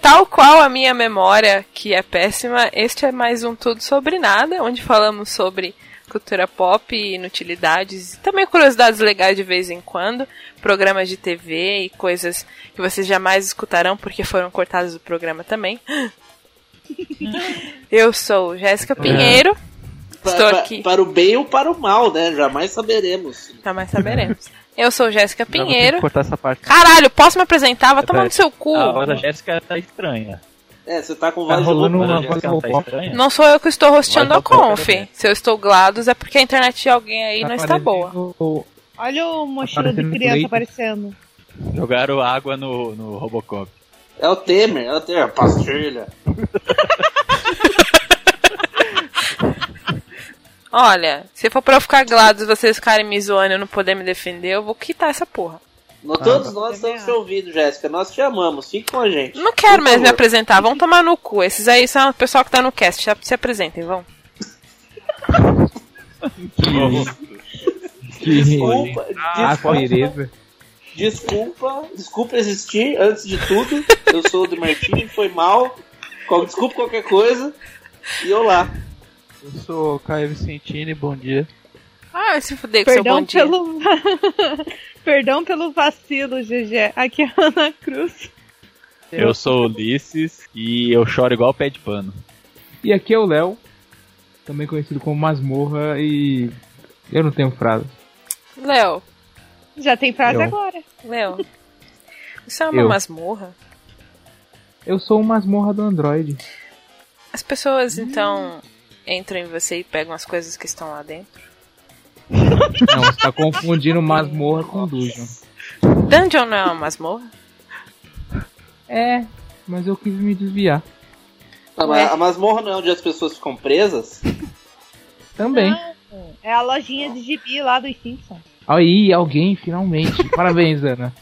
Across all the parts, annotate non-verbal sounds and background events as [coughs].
Tal qual a minha memória, que é péssima, este é mais um Tudo Sobre Nada, onde falamos sobre cultura pop, inutilidades também curiosidades legais de vez em quando, programas de TV e coisas que vocês jamais escutarão porque foram cortadas do programa também. [gasps] [laughs] Eu sou Jéssica Pinheiro. Estou Pa- pa- aqui. Para o bem ou para o mal, né? Jamais saberemos. Jamais saberemos. Eu sou Jéssica Pinheiro. cortar essa parte. Caralho, posso me apresentar? Vai tomar no seu cu. A voz da Jéssica tá estranha. É, você tá com Tá voz de rolando uma né? voz tá estranha. Não sou eu que estou rosteando a conf. cara. Se eu estou glados é porque a internet de alguém aí não está boa. Olha o mochila de criança aparecendo. Jogaram água no, no Robocop. É o Temer, é o Temer. Pastilha. Olha, se for pra eu ficar glados e vocês ficarem me zoando e eu não poder me defender, eu vou quitar essa porra. No- Todos nós estamos te ouvindo, Jéssica. Nós te amamos. Fique com a gente. Não quero mais me apresentar, vão tomar no cu. Esses aí são o pessoal que tá no cast, já se apresentem, vão. Desculpa, Ah, desculpa. Desculpa, desculpa existir antes de tudo. Eu sou o do Martins, foi mal. Qual- Desculpa qualquer coisa. E olá. Eu sou o Caio Vicentini, bom dia. Ah, se fuder com seu bom Perdão dia. pelo. [laughs] Perdão pelo vacilo, GG. Aqui é a Ana Cruz. Eu sou o Ulisses e eu choro igual pé de pano. E aqui é o Léo, também conhecido como Masmorra, e eu não tenho frase. Léo, Já tem frase Eu. agora. Léo. Isso é uma Eu. masmorra? Eu sou o Masmorra do Android. As pessoas, então, entram em você e pegam as coisas que estão lá dentro? Não, você tá confundindo Masmorra com Dungeon. Dungeon não é uma masmorra? É, mas eu quis me desviar. A, Ué. a masmorra não é onde as pessoas ficam presas? Também. É a lojinha de gibi lá dos Simpsons. Aí, alguém, finalmente. [laughs] Parabéns, Ana.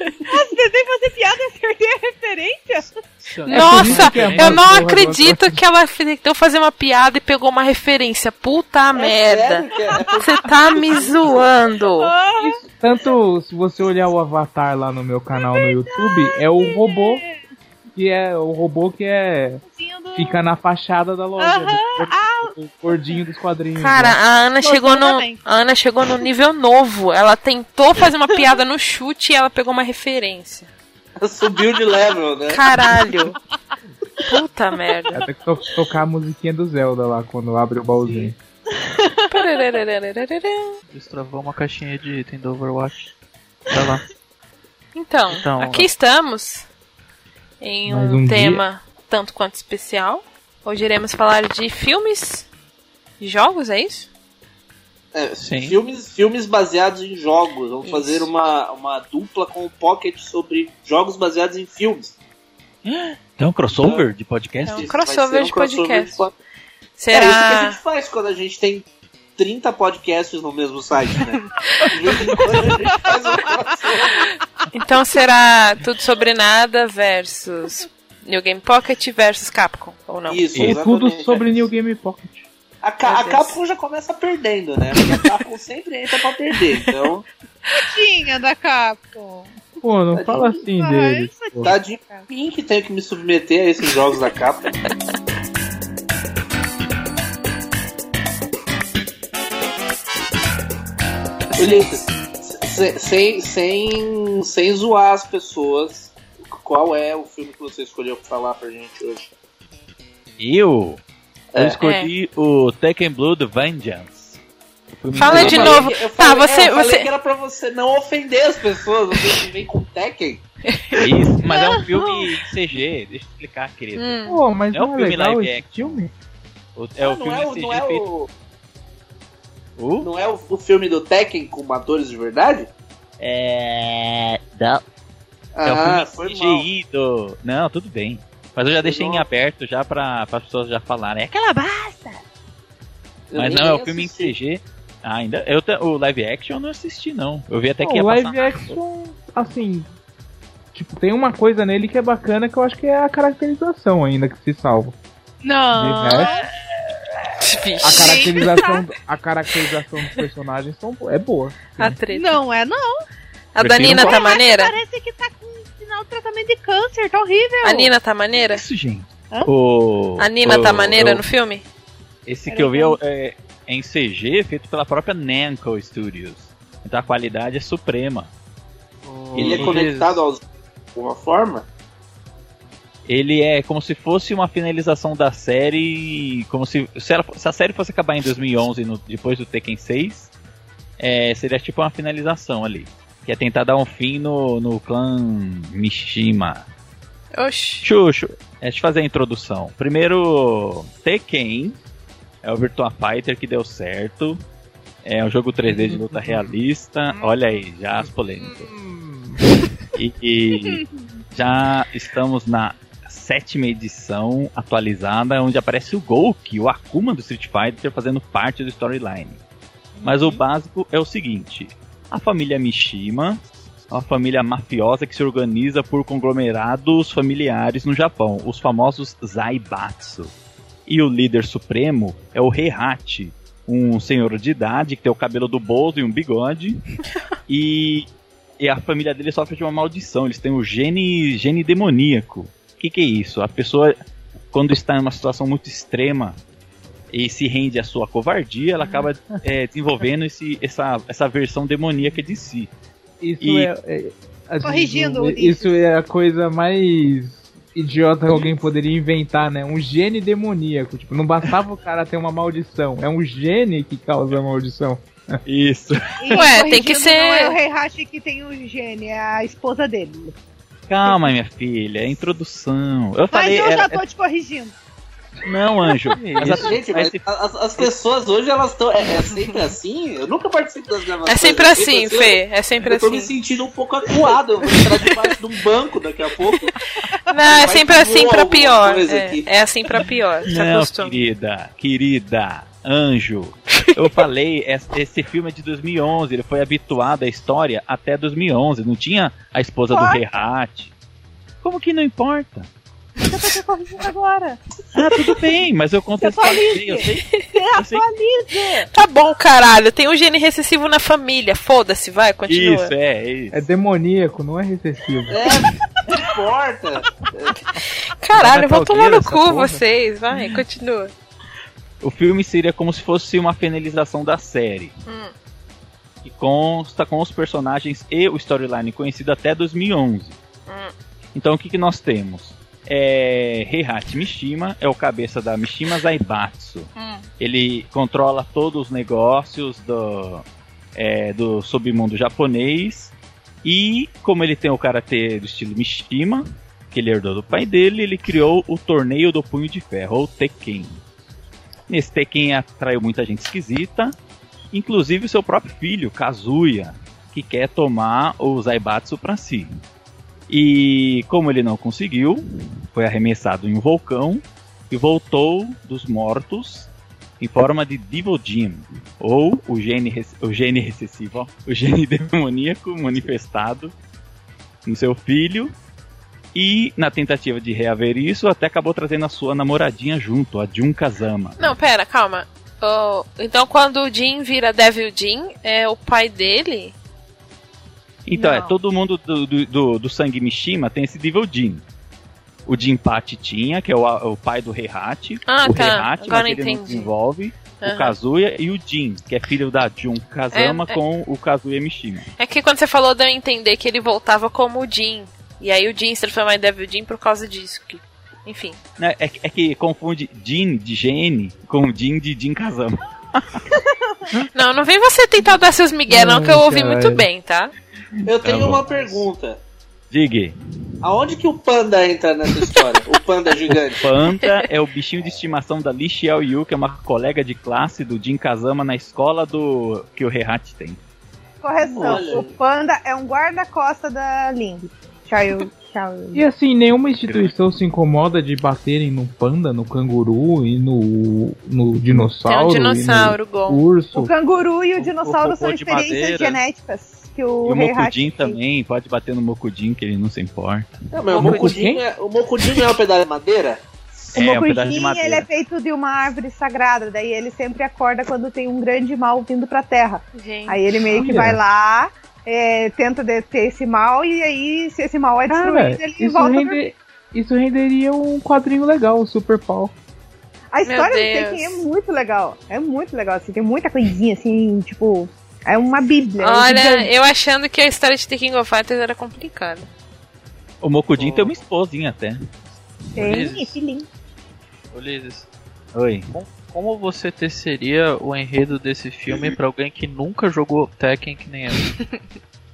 Nossa, tentei fazer piada e acertei a referência? Nossa, isso que é eu não acredito que ela tentou fazer uma piada e pegou uma referência. Puta merda. é- é por- Você tá me [laughs] zoando. Tanto se você olhar o avatar lá no meu canal no YouTube, é o robô que é o robô que é fica na fachada da loja, Aham, do- o gordinho dos quadrinhos. Cara, né? a Ana chegou no também. a Ana chegou no nível novo. Ela tentou fazer uma piada no chute e ela pegou uma referência. Subiu de level, né? Caralho. Puta merda. Até que to tocar a musiquinha do Zelda lá quando abre o baúzinho. Destravou uma caixinha de item do Overwatch. Vai lá. Então, Então, aqui estamos em um, um tema tanto quanto especial. Hoje iremos falar de filmes e jogos, é isso? É, Sim. Filmes, filmes baseados em jogos. Vamos Isso. fazer uma, uma dupla com o Pocket sobre jogos baseados em filmes. Tem um crossover de podcast? É um Isso, crossover vai ser de podcast. pod- É isso que a Será? gente faz quando a gente tem 30 podcasts no mesmo site, né? [laughs] Então será tudo sobre nada versus New Game Pocket versus Capcom, ou não? Isso, Ou tudo sobre New Game Pocket. A, Ca- a. Capcom já começa perdendo, né? Porque a Capcom sempre entra pra perder. Então, Tadinha da Capcom. Pô, não fala assim Ah, deles. pô. tá de mim que tenho que me submeter a esses jogos da Capcom. Se- sem, sem, sem zoar as pessoas, qual é o filme que você escolheu pra falar pra gente hoje? Eu? É. Eu escolhi o Tekken Blood Vengeance. O filme Fala de falei novo. eu Tá, falei- você- é, eu falei você- que era pra você não ofender as pessoas, você vem com Tekken. Isso, mas é um filme CG, deixa eu explicar, querido. Hum. Pô, mas É um não é filme legal live action. filme? O- É o Ah, não filme é o, CG não é feito. o, O? não é o, o filme do Tekken com atores de verdade? É. Não. É Ah, o foi filme mal. CGI do. Não, tudo bem. Mas eu já deixei em aberto já pra, as pessoas já falarem. É aquela basta! Eu Mas não, é o assisti. filme em CG. Ah, ainda. Eu, te- o live action eu não assisti, não. Eu vi até que Pô, ia o live passar. action, assim. Tipo, tem uma coisa nele que é bacana que eu acho que é a caracterização ainda que se salva. Não. De resto, a caracterização, a caracterização dos personagens são, é boa. Não é não. A Prefiro Danina um tá maneira? Parece que tá com sinal de tratamento de câncer, tá horrível. A Nina tá maneira? Isso, gente. Hã? O, A Nina o- tá maneira eu- no filme? Esse que eu vi é, o- é em CG, feito pela própria Namco Studios. Então a qualidade é suprema. Ele é conectado aos de alguma forma? Ele é como se fosse uma finalização da série, como se se, ela- se a série fosse acabar em 2011, no- depois do Tekken 6, é, seria tipo uma finalização ali. Que é tentar dar um fim no, no clã Mishima. Oxi. Xuxo, é, deixa eu fazer a introdução. Primeiro, Tekken é o Virtua Fighter que deu certo. É um jogo 3D de luta realista. Olha aí, já as polêmicas. E, e já estamos na sétima edição atualizada, onde aparece o Golk, o Akuma do Street Fighter, fazendo parte do storyline. Mas o básico é o seguinte: a família Mishima é uma família mafiosa que se organiza por conglomerados familiares no Japão, os famosos Zaibatsu. E o líder supremo é o Heihachi, um senhor de idade que tem o cabelo do Bozo e um bigode. [laughs] e, e a família dele sofre de uma maldição, eles têm o gene, gene demoníaco. O que, que é isso? A pessoa, quando está em uma situação muito extrema e se rende à sua covardia, ela acaba [laughs] é, desenvolvendo esse, essa, essa versão demoníaca de si. Isso E- é, é- assim, Corrigindo, Isso é a coisa mais idiota que alguém poderia inventar, né? Um gene demoníaco. Tipo, não bastava o cara ter uma maldição. É um gene que causa a maldição. Isso. E, Ué, tem que ser- Não é o Heihachi que tem o gene, é a esposa dele. Calma, minha filha, é a introdução. Eu Mas falei. eu já era- tô te corrigindo. Não, anjo. [laughs] Mas a- Gente, mas esse- as, as pessoas hoje elas estão. É, é sempre assim? Eu nunca participo das gravações. É sempre assim, eu- Fê. É sempre Eu tô me assim. sentindo um pouco acuado. Eu vou entrar debaixo de um banco daqui a pouco. Não, é sempre assim pra pior. É, é assim pra pior. Se Não, acostuma. querida, querida, anjo. Eu falei, es- esse filme é de 2011, ele foi habituado à história até 2011. Não tinha a esposa do. Rehat. Como que não importa? Eu tô te corrigindo agora. Ah, tudo bem, mas eu contextualizei. Eu sei, [laughs] Você eu sei. Tá bom, caralho. Tem um gene recessivo na família. Foda-se, vai, continua. Isso, é, é isso. É demoníaco, não é recessivo. É, [laughs] não importa. Caralho, vão Metal tomar no cu porra. vocês. Vai, continua. O filme seria como se fosse uma finalização da série. Hum. Que consta com os personagens e o storyline conhecido até 2011. Hum. Então o que, que nós temos? É, Heihachi Mishima é o cabeça da Mishima Zaibatsu. Hum. Ele controla todos os negócios do, é, do submundo japonês. E como ele tem o karatê do estilo Mishima, que ele herdou do pai dele, ele criou o Torneio do Punho de Ferro, ou Tekken. Nesse Tekken atraiu muita gente esquisita, inclusive o seu próprio filho, Kazuya, que quer tomar o Zaibatsu pra si. E como ele não conseguiu, foi arremessado em um vulcão e voltou dos mortos em forma de Devil Jin, ou o gene, o gene recessivo, ó, o gene [laughs] demoníaco manifestado no seu filho. E na tentativa de reaver isso, até acabou trazendo a sua namoradinha junto, a Jun Kazama. Não, pera, calma. Oh, então quando o Jin vira Devil Jin, é o pai dele? Então, é, Não. todo mundo do, do, do, do sangue Mishima tem esse Devil Jin. O Jinpachi tinha, que é o, o pai do Heihachi. Ah, o tá. Heihachi, Agora mas ele não entendi. desenvolve. O Aham. Kazuya e o Jin, que é filho da Jun Kazama É, é. com o Kazuya Mishima. É que quando você falou, deu a entender que ele voltava como o Jin. E aí o Jin se transformou em Devil Jin por causa disso. que- Enfim. É, é, que- é que confunde Jin de GN com Jin de Jin Kazama. [laughs] Não, não vem você tentar dar seus migué, não, que eu ouvi muito bem, tá? Eu tenho bom. uma pergunta. Diga. Aonde que o panda entra nessa história? o panda gigante. Panda é o bichinho de estimação da Li Xiaoyu, que é uma colega de classe do Jin Kazama na escola do que o Heihachi tem. Correção. Olha. O panda é um guarda-costa da Ling. Xiao. E assim, nenhuma instituição se incomoda de baterem no panda, no canguru e no, no dinossauro. Tem um dinossauro, e urso. O canguru e o dinossauro o são cocô de experiências madeira. genéticas que o, E o fez. também, pode bater no Mokujin, que ele não se importa. Não, mas o? Mokujin é, o Mokujin é um pedaço de madeira? O É, um Mokujin, madeira. ele é feito de uma árvore sagrada, daí ele sempre acorda quando tem um grande mal vindo pra terra. Gente. Aí ele meio que vai lá, é, tenta deter esse mal, e aí, se esse mal é destruído, Cara, ele isso, volta rende, isso renderia um quadrinho legal, o Super Paul. A história do. Tekken é muito legal. É muito legal, assim, tem muita coisinha, assim, tipo... É uma bíblia. é Olha, gigante. eu achando que a história de The King of Fighters era complicada. O Mokudin tem uma esposinha até. Tem, filhinho. Ulisses, Oi. Como você teceria o enredo desse filme pra alguém que nunca jogou Tekken que nem eu? [laughs]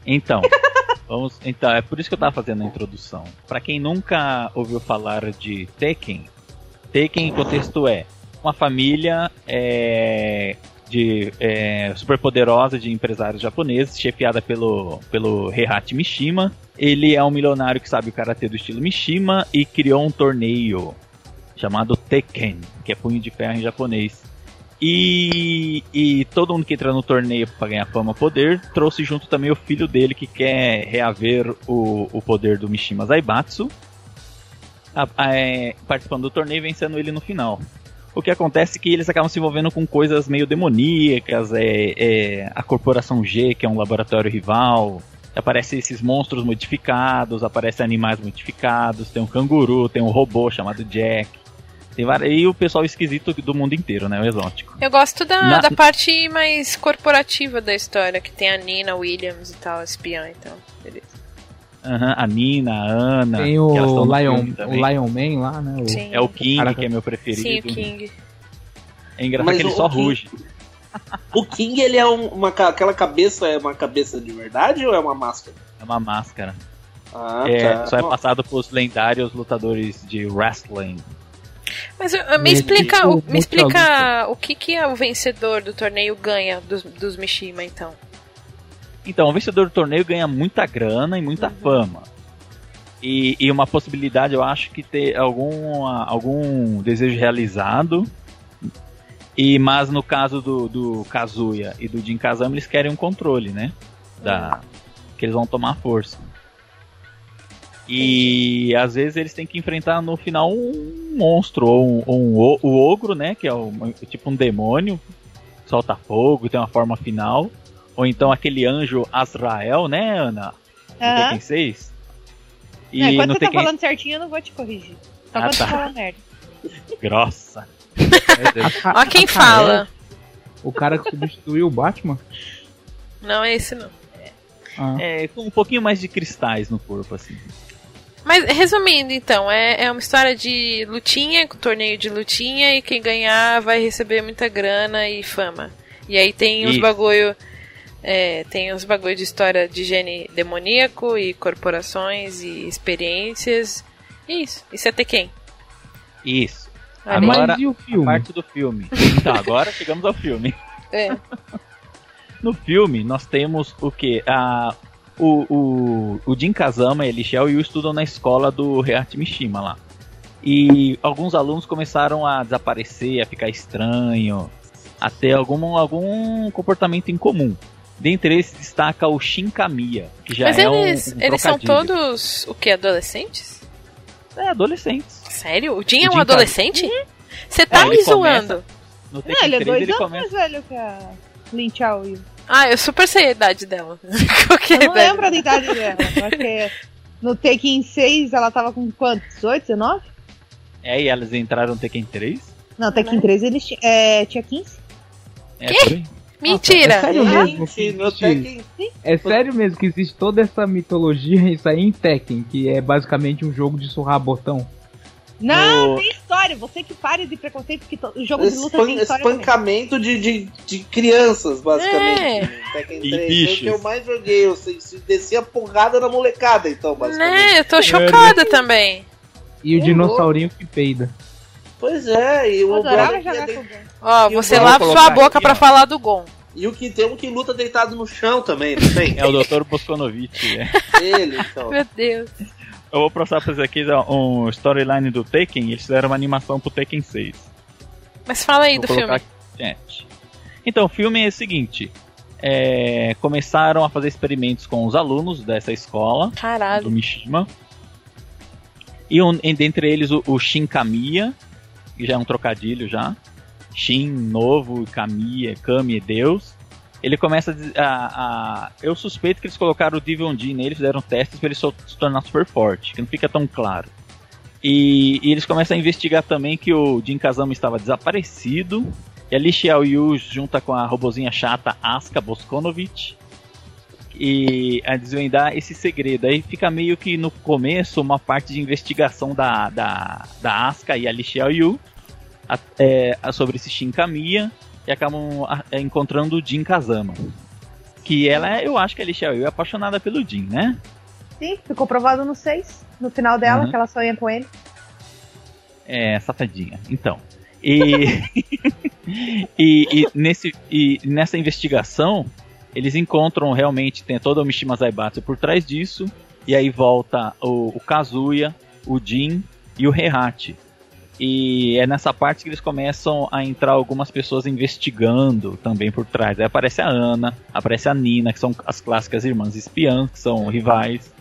Então, vamos. Então, é por isso que eu tava fazendo a introdução. Pra quem nunca ouviu falar de Tekken, Tekken em contexto é uma família é, de é, superpoderosa de empresários japoneses, chefiada pelo pelo Heihachi Mishima. Ele é um milionário que sabe o karatê do estilo Mishima e criou um torneio chamado Tekken, que é punho de ferro em japonês. E, e todo mundo que entra no torneio para ganhar fama poder trouxe junto também o filho dele que quer reaver o, o poder do Mishima Zaibatsu, a- a- é, participando do torneio e vencendo ele no final. O que acontece é que eles acabam se envolvendo com coisas meio demoníacas, é, é, a Corporação G, que é um laboratório rival, aparecem esses monstros modificados, aparecem animais modificados, tem um canguru, tem um robô chamado Jack. Tem várias, e o pessoal esquisito do mundo inteiro, né? O exótico. Eu gosto da, Na- da parte mais corporativa da história, que tem a Nina Williams e tal, espiã, então, beleza. Aham, a Nina, a Ana. Tem o Lion, o. Lion Man lá, né? O-. É o King, Caraca. que é meu preferido. Sim, o King. É engraçado Mas que ele só King- ruge. [laughs] O King, ele é um- uma. Aquela cabeça é uma cabeça de verdade ou é uma máscara? É uma máscara. Ah, É, tá. só é passado pros lendários lutadores de wrestling. Mas uh, me explica, o, me explica o que, que é o vencedor do torneio ganha dos, dos Mishima, então. Então, o vencedor do torneio ganha muita grana e muita fama. E, e uma possibilidade, eu acho, que ter algum, algum desejo realizado. E, mas no caso do, do Kazuya e do Jin Kazama, eles querem um controle, né? Da, que eles vão tomar força. E às vezes eles têm que enfrentar no final um monstro, ou um, ou um o, ogro, né? Que é um- tipo um demônio, solta fogo, tem uma forma final. Ou então aquele anjo Azrael, né, Ana? No Aham. Tekken 6. E É, quando no você tá falando certinho, eu não vou te corrigir. Só Ah, quando tá. você fala merda. Grossa. [laughs] Ó quem a fala. O cara que substituiu o Batman? Não é esse não. Ah. É, com um pouquinho mais de cristais no corpo, assim. Mas resumindo, então, é, é uma história de lutinha, torneio de lutinha, e quem ganhar vai receber muita grana e fama. E aí tem os Isso. bagulho. é, tem os bagulho de história de gene demoníaco e corporações e experiências. E isso. Isso é ter quem? Isso. Olha. Agora, e o filme? Parte do filme. Então, agora chegamos ao filme. É. [laughs] No filme, nós temos o que? A, o, o, o Jin Kazama e a Lichel Yu estudam na escola do Heihachi Mishima lá. E alguns alunos começaram a desaparecer, a ficar estranho, a ter algum, algum comportamento incomum. Dentre eles destaca o Shinkamiya, que já Mas é eles, um, um eles são todos o que? Adolescentes? É, adolescentes. Sério? O Jin é um Jin adolescente? Você tá É, me ele começa- zoando? No Não, ele é 3 dois ele anos começa... mais velho que a Lin Chao Yu. Ah, eu super sei a idade dela. Qual que é a Eu não idade lembro a idade dela. Porque no Tekken 6 ela tava com quanto? 18, 19? É, e elas entraram no Tekken 3. Não, Tekken 3 eles é, tinha 15. É, aí. Mentira! É sério mesmo que existe, é sério mesmo que existe toda essa mitologia [laughs] isso aí em Tekken, que é basicamente um jogo de surrar botão. Não, No- tem história. Você que pare de preconceito, porque to- o jogo de luta Espan- tem história espancamento de, de, de crianças, basicamente. É. E 3. Foi o que eu mais joguei. Eu descia porrada na molecada, então, basicamente. Né, eu tô chocada também. E o dinossaurinho que peida. Pois é, e o adorava brother que é jogar de- com o Gon. Ó, E você lava sua boca aqui, pra ó. falar do Gon. E o que tem um que luta deitado no chão também, não tem? É o Dr. Boskonovich. É. Ele, então. Meu Deus. Eu vou passar pra vocês aqui um storyline do Tekken. Eles fizeram uma animação pro Tekken 6. Mas fala aí Vou do filme. aqui, chat. Então, o filme é o seguinte: é, começaram a fazer experimentos com os alunos dessa escola, do Caralho. Mishima. E um, dentre eles o, o Shinkamiya, que já é um trocadilho já. Shin, novo, Kami, Kami é Deus. Ele começa a, a, Eu suspeito que eles colocaram o Devon Jin nele, fizeram testes pra ele se tornar super forte, que não fica tão claro. E, e eles começam a investigar também que o Jin Kazama estava desaparecido. E a Li Xiaoyu junta com a robozinha chata Asuka Boskonovich. E a desvendar esse segredo. Aí fica meio que no começo uma parte de investigação da, da, da e a Li Xiaoyu a- é, a- sobre esse Shin Kamiya e acabam a- é, encontrando o Jin Kazama. Que ela, é- eu acho que a Li Xiaoyu é apaixonada pelo Jin, né? Sim, ficou provado no 6, no final dela, Uhum. que ela sonha com ele. É, safadinha. Então. E, [laughs] e, e nesse, e nessa investigação, eles encontram realmente, tem toda o Mishima Zaibatsu por trás disso, e aí volta o, o Kazuya, o Jin e o Heihachi. E é nessa parte que eles começam a entrar algumas pessoas investigando também por trás. Aí aparece a Ana, aparece a Nina, que são as clássicas irmãs espiãs, que são rivais.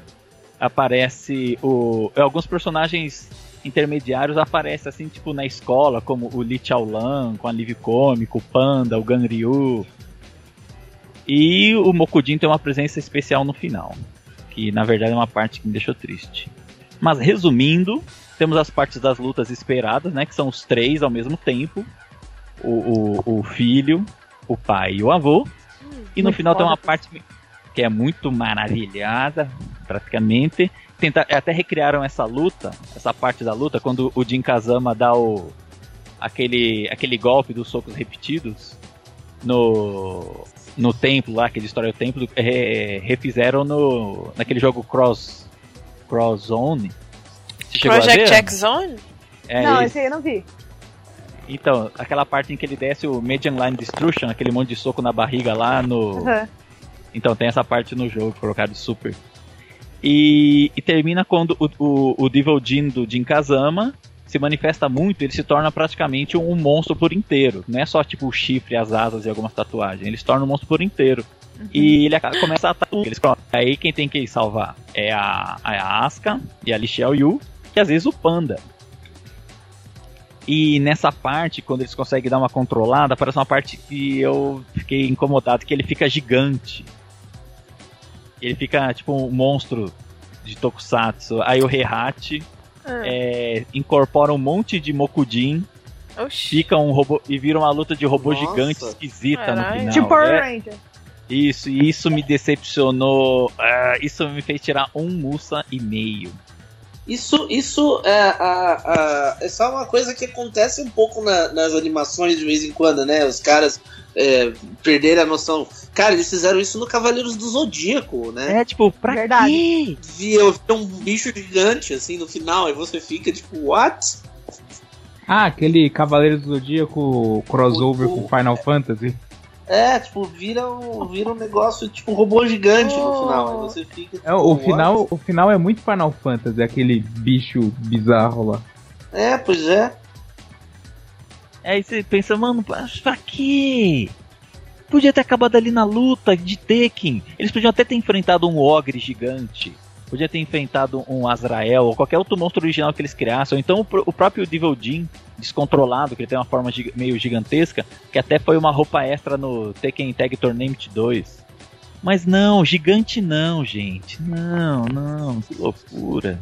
Aparece o, alguns personagens intermediários aparecem assim, tipo, na escola, como o Li Chaolan, com a Liv Cômico, o Panda, o Ganryu. E o Mokujin tem uma presença especial no final, que na verdade é uma parte que me deixou triste. Mas resumindo, temos as partes das lutas esperadas, né, que são os três ao mesmo tempo, o, o, o filho, o pai e o avô. E no final tem uma parte que é muito maravilhosa, praticamente. Tenta, até recriaram essa luta, essa parte da luta, quando o Jin Kazama dá o aquele, aquele golpe dos socos repetidos no, no templo lá, que destrói o templo, é, refizeram no, naquele jogo Cross, Cross Zone. Você chegou a Project ver? X Zone? É não, esse. esse aí eu não vi. Então, aquela parte em que ele desce o Median Line Destruction, aquele monte de soco na barriga lá no. Então tem essa parte no jogo, colocado super. E, e termina quando o, o, o Devil Jin do Jin Kazama se manifesta muito, ele se torna praticamente um monstro por inteiro. Não é só tipo o chifre, as asas e algumas tatuagens. Ele se torna um monstro por inteiro. E ele acaba- começa a atacar. Eles falam, Aí quem tem que salvar é a, a Asuka e a Li Xiaoyu, e às vezes o Panda. E nessa parte, quando eles conseguem dar uma controlada, parece uma parte que eu fiquei incomodado, que ele fica gigante. Ele fica tipo um monstro de Tokusatsu. Aí o Heihachi Ah, é, incorpora um monte de Mokujin, Oxi. fica um robô e vira uma luta de robô Nossa. gigante esquisita no Caralho. final. Tipo Power É- Ranger. isso, e isso me decepcionou. Ah, isso me fez tirar um Musa e meio. Isso, isso é, a, a- é só uma coisa que acontece um pouco na- nas animações de vez em quando, né? Os caras é, perderem a noção. Cara, eles fizeram isso no Cavaleiros do Zodíaco, né? É, tipo, pra Verdade. quê? Via, via um bicho gigante assim no final, e você fica tipo, what? Ah, aquele Cavaleiro do Zodíaco crossover O- com Final Fantasy. É, tipo, vira um, vira um negócio, tipo um robô gigante no Oh. final. Aí você fica. Tipo, É, o what? final, o final é muito Final Fantasy, aquele bicho bizarro lá. É, pois é. Aí você pensa, mano, pra pra quê? Podia ter acabado ali na luta de Tekken. Eles podiam até ter enfrentado um Ogre gigante. Podia ter enfrentado um Azrael ou qualquer outro monstro original que eles criassem. Ou então o, o próprio Devil Jin, descontrolado, que ele tem uma forma giga- meio gigantesca, que até foi uma roupa extra no Tekken Tag Tournament 2. Mas não, gigante não, gente. Não, não, que loucura.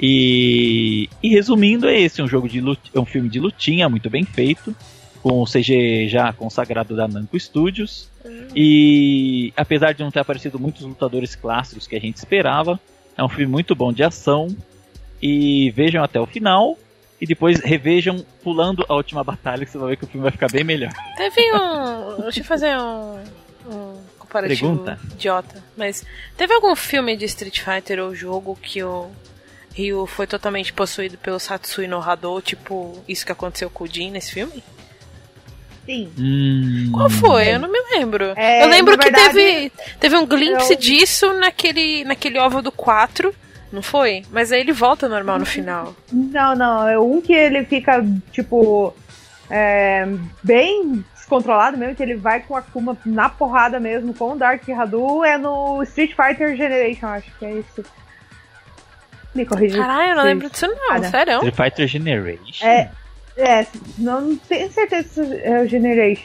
E, e resumindo, é esse um jogo de lut- é um filme de lutinha muito bem feito, com o CG já consagrado da Namco Studios. E apesar de não ter aparecido muitos lutadores clássicos que a gente esperava, é um filme muito bom de ação. E vejam até o final. E depois revejam pulando a última batalha, que você vai ver que o filme vai ficar bem melhor. Teve um. Deixa eu fazer um. um comparativo Pergunta? idiota. Mas teve algum filme de Street Fighter ou jogo que o Ryu foi totalmente possuído pelo Satsui no Hado, tipo isso que aconteceu com o Jin nesse filme? Sim. Hum, Qual foi? Eu não me lembro. É, eu lembro que verdade, teve, teve um glimpse eu- disso naquele, naquele ovo do 4, não foi? Mas aí ele volta normal no final. Não, não. É um que ele fica, tipo, é, bem descontrolado mesmo, que ele vai com a Akuma na porrada mesmo com o Dark Hadu, é no Street Fighter Generation, acho que é isso. Me corrija. Caralho, eu não lembro disso não, Cara. sério. Street Fighter Generation. É, É, não tenho certeza se é o Generation.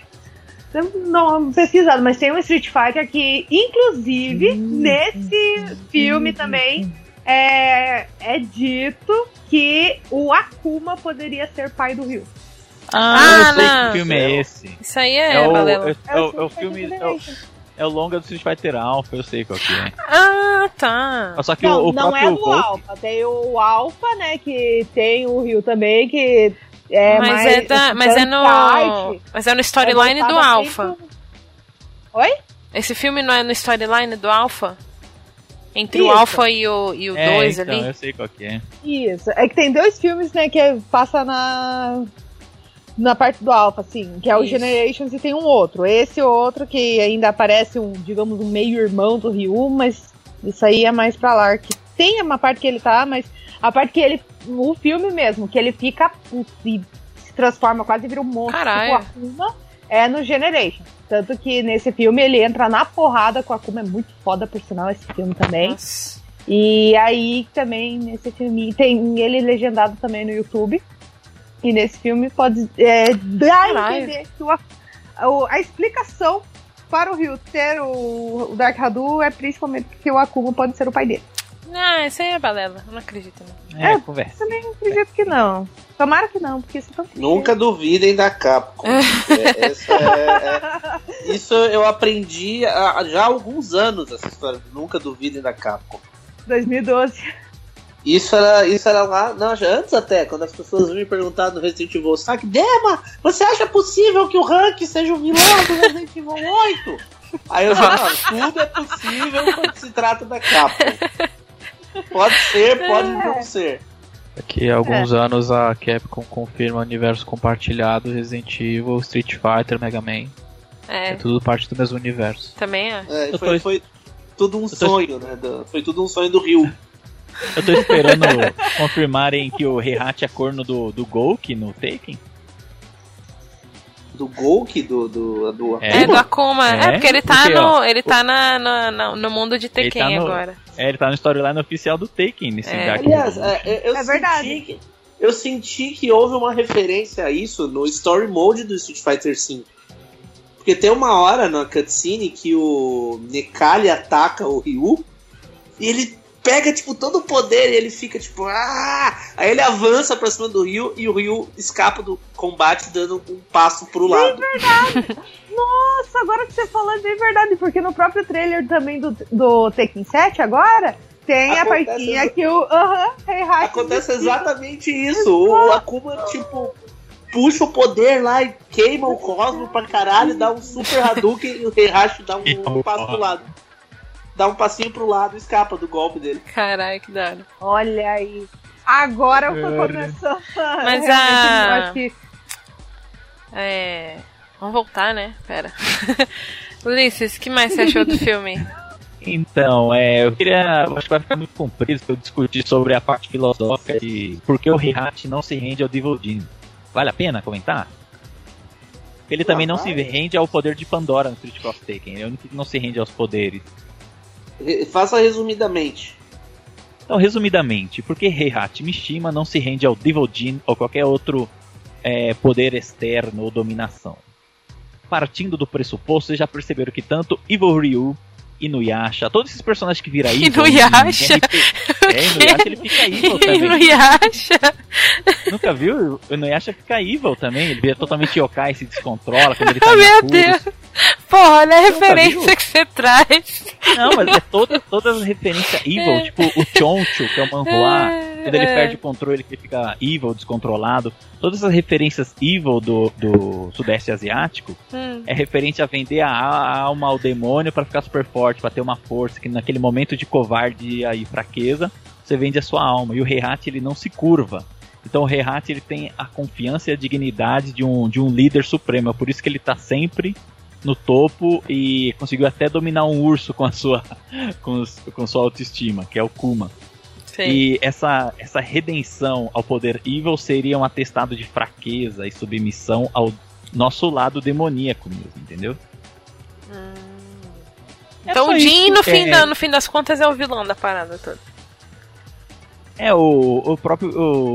Não, não pesquisado, mas tem um Street Fighter que, inclusive, nesse filme também é, é dito que o Akuma poderia ser pai do Ryu. Ah, Ah, eu sei não. que filme é esse. Isso aí é, É o, Balela. é, é o, é o Street filme. É o, é o longa do Street Fighter Alpha, eu sei qual que é. Ah, tá. Só que Não, o, o não é do Alpha. Tem o Alpha, né? Que tem o Ryu também, que é mas, mais. é da, mas é no. Mas é no é storyline do Alpha. Oi? Esse filme não é no storyline do Alpha? Entre o Isso. Alpha e o 2 e o É, dois então, ali? eu sei qual que é. Isso. É que tem dois filmes, né, que é- passa na. Na parte do Alpha, assim, que é o Isso. Generations e tem um outro. Esse outro que ainda aparece um, digamos, um meio-irmão do Ryu, mas isso aí é mais pra lá. Que tem uma parte que ele tá, mas a parte que ele. O filme mesmo, que ele fica puto e se transforma, quase vira um monstro, Caralho. tipo Akuma, é no Generation. Tanto que nesse filme ele entra na porrada com a Akuma, é muito foda por sinal esse filme também. Nossa. E aí também nesse filme tem ele legendado também no YouTube. E nesse filme pode é, dar a entender que o- a explicação para o Ryu ter o, o Dark Hadu é principalmente que o Akuma pode ser o pai dele. Ah, isso aí é balela. Eu não acredito, não. É, É, conversa. Também acredito que não. Tomara que não, porque isso é tão Nunca duvidem da Capcom. É, essa é- é- isso eu aprendi há, já há alguns anos, essa história. Nunca duvidem da Capcom. 2012. Isso era, isso era lá, não, já antes até, quando as pessoas me perguntaram no Resident Evil Saque, Dema, você acha possível que o Rank seja o vilão do Resident Evil 8? Aí eu já não, tudo é possível quando se trata da Capcom. Pode ser, pode não ser. Daqui a alguns anos a Capcom confirma universo compartilhado, Resident Evil, Street Fighter, Mega Man. É É, tudo parte do mesmo universo. também é. É, foi, tô- foi tudo um tô- sonho, né? foi tudo um sonho do Rio. Eu tô esperando [laughs] confirmarem que o Heihachi é corno do, do Golk no Taken. Do Golk, do. do, do É, É, do Akuma. É, É, porque ele tá, porque, ó, no, ele tá na, na- na- no mundo de Tekken tá no- agora. É, ele tá no storyline oficial do Taken nesse É. Aliás, é, eu, É senti verdade. que, eu senti que houve uma referência a isso no Story Mode do Street Fighter V. Porque tem uma hora na cutscene que o Nekali ataca o Ryu e ele pega, tipo, todo o poder e ele fica, tipo, ah! Aí ele avança pra cima do Ryu e o Ryu escapa do combate dando um passo pro lado. [laughs] Nossa, agora que você falou é verdade, porque no próprio trailer também do, do Tekken 7 agora, tem a Acontece partinha exa- que o Aham, Heihachi Acontece exatamente isso. O Akuma, tipo, puxa o poder lá e queima o Cosmo pra caralho, dá um super Hadouken e o Heihachi dá um, [laughs] um passo pro lado. Dá um passinho pro lado e escapa do golpe dele. Caralho, que da hora. Olha aí. Agora eu tô Cara. começando. Mas a- eu acho que É. Vamos voltar, né? Pera. [laughs] Ulisses, o que mais você achou do filme? Então, é, eu queria. Acho que vai ficar muito comprido se eu discutir sobre a parte filosófica de por que o Heihachi não se rende ao Jin. Vale a pena comentar? Ele também não se rende ao poder de Pandora no Street Cross Taken. Ele é o único que não se rende aos poderes. Faça resumidamente. Então, resumidamente, por que Heihachi Mishima não se rende ao Devil Jin ou qualquer outro é, poder externo ou dominação? Partindo do pressuposto, vocês já perceberam que tanto Evil Ryu, Inuyasha, todos esses personagens que viram aí. [laughs] Inuyasha? [laughs] É, Inuyasha ele fica evil E [laughs] também. não acha? Nunca viu? O Inuyasha fica evil também. Ele vira totalmente yokai e se descontrola quando ele tá Oh, em meu apuros. Deus! Porra, olha a referência viu? que você traz. Não, mas é toda, todas as referências evil, tipo o Choncho, que é o manhua, quando ele É. perde o controle, que ele fica evil, descontrolado. Todas as referências evil do, do Sudeste Asiático Hum, é referente a vender a, alma ao demônio pra ficar super forte, pra ter uma força, que naquele momento de covardia e fraqueza, você vende a sua alma. E o Heihachi, ele não se curva. Então o Heihachi, ele tem a confiança e a dignidade de um, de um líder supremo. É por isso que ele tá sempre no topo e conseguiu até dominar um urso com a sua, [laughs] com, os- com sua autoestima, que é o Kuma. sim. E essa, essa redenção ao poder evil seria um atestado de fraqueza e submissão ao nosso lado demoníaco mesmo, entendeu? É Então o Jin, no fim, é. da- no fim das contas, é o vilão da parada toda. É, o, o próprio.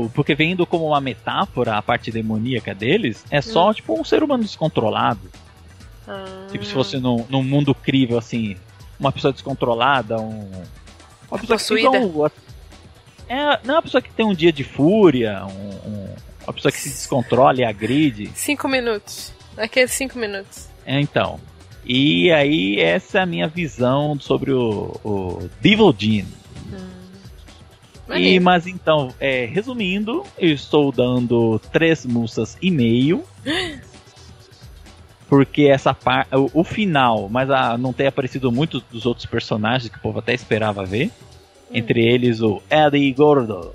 O, porque vendo como uma metáfora a parte demoníaca deles, é só, tipo, um ser humano descontrolado. Ah. Tipo, se fosse num, num mundo crível, assim, uma pessoa descontrolada, um. Uma pessoa Possuída. que um- é, não é uma pessoa que tem um dia de fúria, um- um- uma pessoa que se descontrola e agride. Cinco minutos. Aqueles cinco minutos. É, então. E aí, essa é a minha visão sobre o, o Devil Jean. E, Maneiro. mas então, é, resumindo, eu estou dando três mussas e meio. [gasps] Porque essa parte. O, o final, mas a, não tem aparecido muito dos outros personagens que o povo até esperava ver. Entre eles o Eddie Gordo.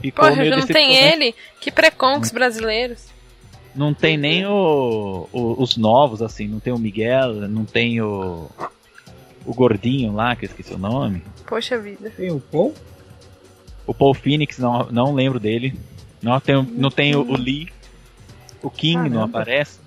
Ficou Porra, não tem decepcionante. ele? Que preconcos brasileiros. Não tem nem o, o- os novos, assim. Não tem o Miguel, não tem o. O gordinho lá, que eu esqueci o nome. Poxa vida. Tem o Paul? O Paul Phoenix, não, não lembro dele. Não tem, o- não tem o, o Lee. O King não Caramba. aparece.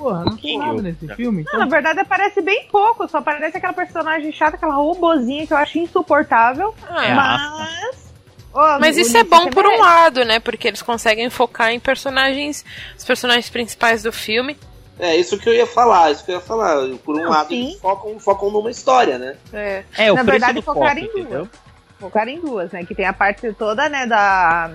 Porra, não tem nada nesse filme. Não, na verdade aparece bem pouco, só aparece aquela personagem chata, aquela robozinha que eu acho insuportável. Ah, É, mas. Ô, Mas isso é bom por um lado, né? Porque eles conseguem focar em personagens, os personagens principais do filme. É, isso que eu ia falar, isso que eu ia falar. Por um Não, lado, sim. eles focam, focam numa história, né? É. É, o Na preço verdade, focaram em duas. entendeu? Focar em duas, né? Que tem a parte toda, né, da.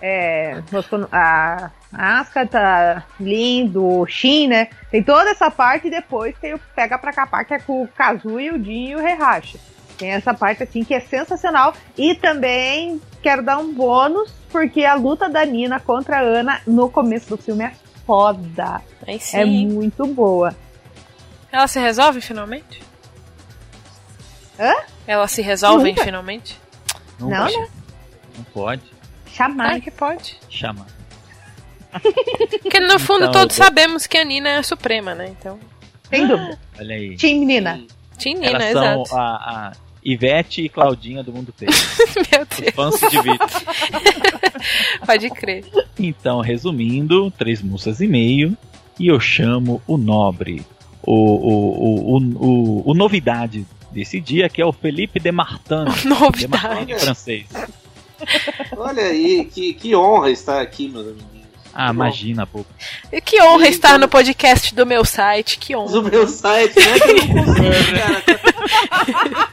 É, a Asuka tá lindo, Shin, né? Tem toda essa parte e depois tem o pega pra capar, que é com o Kazu e o Jin e o Heihachi. Tem essa parte assim que é sensacional. E também quero dar um bônus, porque a luta da Nina contra a Ana no começo do filme é foda. Aí sim. É muito boa. Ela se resolve finalmente? Hã? Ela se resolve Nunca. finalmente? Não, Não, pode. né? Não pode. Chamar. Ah, que pode. Chama. Porque no fundo Então, todos eu- sabemos que a Nina é a suprema, né? Então. Sem dúvida. Olha aí. Team Menina. Tinha Nina, Elas são exato. a, a Ivete e Claudinha do Mundo Peito. [laughs] Meu Os Deus, fãs se dividem. [laughs] pode crer. Então, resumindo, três moças e meio. E eu chamo o nobre. O, o, o, o, o, o novidade desse dia, que é o Felipe de Martin. [laughs] De Novidade. Martin em francês. Olha aí, que, que honra estar aqui, meus amiguinhos. Ah, Bom. imagina, pô. E que honra Sim, estar então- no podcast do meu site, que honra. Do meu site, né? Que eu não consigo, cara. [laughs]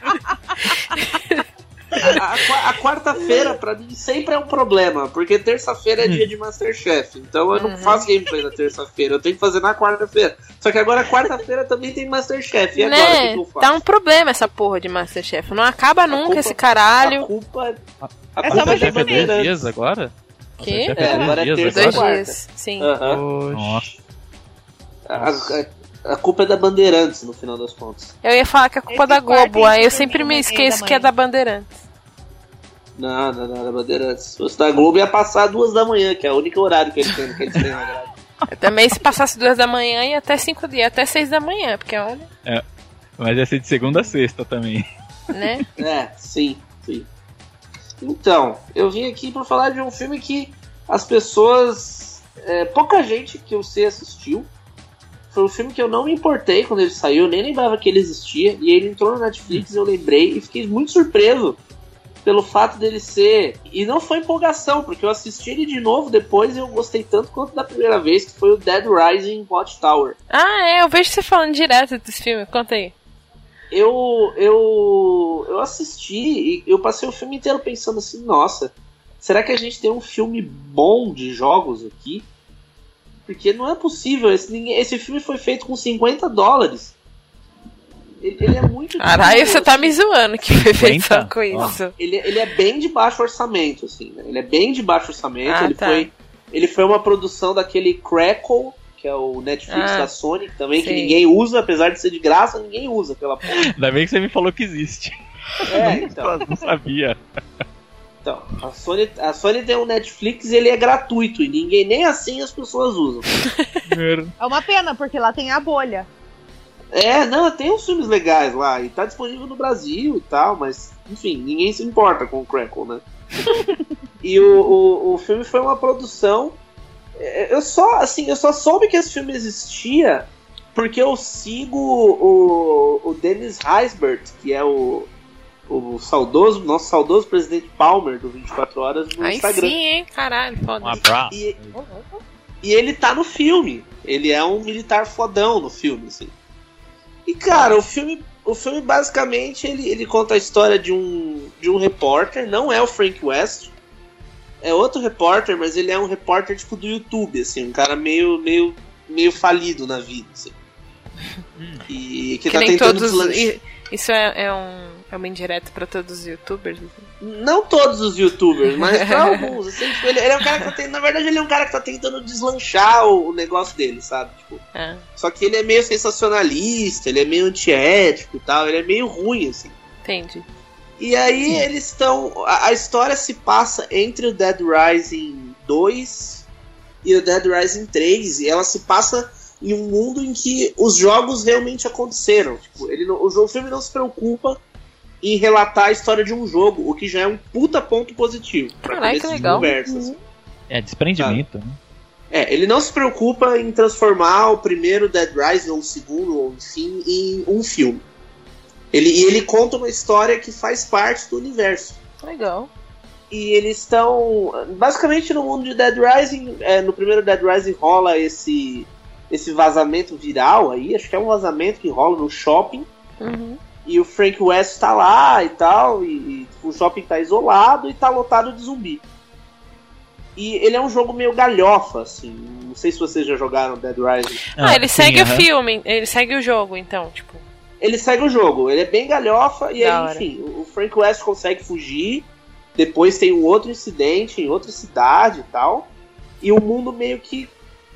A, a a quarta-feira, pra mim, sempre é um problema, porque terça-feira é dia de Masterchef. Então eu não Uhum. faço gameplay na terça-feira, eu tenho que fazer na quarta-feira. Só que agora, quarta-feira, também tem Masterchef. E agora, o que, né? que eu faço? Tá um problema essa porra de Masterchef. Não acaba nunca culpa- esse caralho. A culpa, a É culpa só é mais é dois dias agora? Masterchef É, agora é terça Dois quarta. dias. Sim. Oxe. Nossa. A, a- a culpa é da Bandeirantes, no final das contas. Eu ia falar que é culpa Esse da Globo, aí eu sempre me esqueço que é da Bandeirantes. Não, não, não, da Bandeirantes. Se fosse da Globo, ia passar duas da manhã, que é o único horário que eles têm, que eles têm na grade. [laughs] Também, se passasse duas da manhã, ia até cinco dias, até seis da manhã, porque olha, Mas ia ser de segunda a sexta também. né? É, sim, sim. Então, eu vim aqui pra falar de um filme que as pessoas. é, pouca gente que eu sei assistiu. Foi um filme que eu não me importei quando ele saiu, nem lembrava que ele existia. E ele entrou no Netflix, eu lembrei e fiquei muito surpreso pelo fato dele ser. E não foi empolgação, porque eu assisti ele de novo depois e eu gostei tanto quanto da primeira vez, que foi o Dead Rising Watchtower. Ah, é, eu vejo você falando direto desse filme, conta aí. Eu, eu, eu assisti e eu passei o filme inteiro pensando assim, nossa, será que a gente tem um filme bom de jogos aqui? Porque não é possível, esse, ninguém- esse filme foi feito com 50 dólares. Ele, ele é muito Caralho, você tá me zoando que foi feito só 50? com isso. ele, ele é bem de baixo orçamento, assim, né? Ele é bem de baixo orçamento. Ah, ele, tá. foi, ele foi uma produção daquele Crackle, que é o Netflix Ah, da Sony, também, que sim. ninguém usa, apesar de ser de graça, ninguém usa aquela porra. [laughs] Ainda bem que você me falou que existe. É, então. Eu [laughs] não sabia. Então, a Sony, a Sony tem um Netflix e ele é gratuito, e ninguém, nem assim as pessoas usam. É uma pena, porque lá tem a bolha. É, não, tem uns filmes legais lá, e tá disponível no Brasil e tal, mas, enfim, ninguém se importa com o Crackle, né? [laughs] e o, o, o filme foi uma produção. Eu só, assim, eu só soube que esse filme existia porque eu sigo o, o Dennis Heisbert, que é o, o saudoso, nosso saudoso presidente Palmer do 24 Horas no Aí Instagram. sim, hein? Caralho, foda. Um abraço. E, e ele tá no filme. Ele é um militar fodão no filme, assim. E cara, o filme, o filme basicamente ele, ele conta a história de um de um repórter, não é o Frank West. É outro repórter, mas ele é um repórter tipo do YouTube, assim, um cara meio meio meio falido na vida, assim. E que, Que tá tentando todos. Isso é, é um. É uma indireta pra todos os youtubers. Não todos os youtubers, mas pra [laughs] alguns. Assim, tipo, ele, ele é um cara que tá tentando. Na verdade, ele é um cara que tá tentando deslanchar o, o negócio dele, sabe? Tipo, É. só que ele é meio sensacionalista, ele é meio antiético e tal, ele é meio ruim, assim. Entendi. E aí eles estão. A, a história se passa entre o Dead Rising 2 e o Dead Rising 3. E ela se passa em um mundo em que os jogos realmente aconteceram. Tipo, ele não- o, jogo- o filme não se preocupa em relatar a história de um jogo, o que já é um puta ponto positivo. pra Caralho, que legal. assim. É, desprendimento, né? É, ele não se preocupa em transformar o primeiro Dead Rising, ou o segundo, ou enfim, em um filme. Ele, e ele conta uma história que faz parte do universo. Legal. E eles estão. Basicamente no mundo de Dead Rising, é, no primeiro Dead Rising rola esse, esse vazamento viral aí, acho que é um vazamento que rola no shopping. Uhum. E o Frank West tá lá e tal, e, e o shopping tá isolado e tá lotado de zumbi. E ele é um jogo meio galhofa, assim. Não sei se vocês já jogaram Dead Rising. Ah, ele sim, segue aham. o filme, ele segue o jogo, então, tipo. Ele segue o jogo, ele é bem galhofa, e Da aí, hora. enfim, o Frank West consegue fugir. Depois tem um outro incidente em outra cidade e tal. E o mundo meio que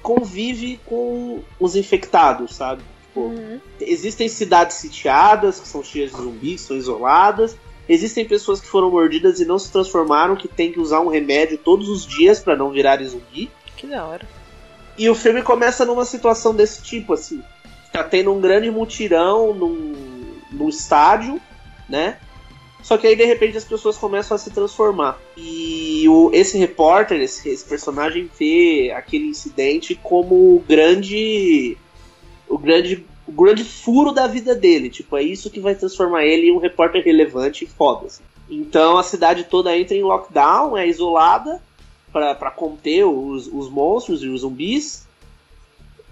convive com os infectados, sabe? Tipo, Uhum. existem cidades sitiadas, que são cheias de zumbis, que são isoladas. Existem pessoas que foram mordidas e não se transformaram, que tem que usar um remédio todos os dias para não virarem zumbi. Que da hora. E o filme começa numa situação desse tipo, assim. Tá tendo um grande mutirão num, num estádio, né? Só que aí de repente as pessoas começam a se transformar. E o, esse repórter, esse, esse personagem, vê aquele incidente como o grande. O grande. O grande furo da vida dele. Tipo, é isso que vai transformar ele em um repórter relevante e foda. assim. Então a cidade toda entra em lockdown, é isolada para conter os, os monstros e os zumbis.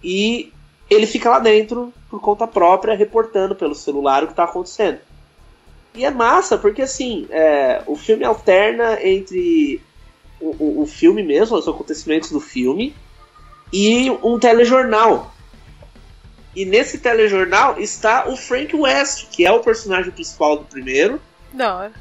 E ele fica lá dentro por conta própria, reportando pelo celular o que tá acontecendo. E é massa, porque assim, é, o filme alterna entre o, o, o filme mesmo, os acontecimentos do filme, e um telejornal. E nesse telejornal está o Frank West, que é o personagem principal do primeiro, Da hora.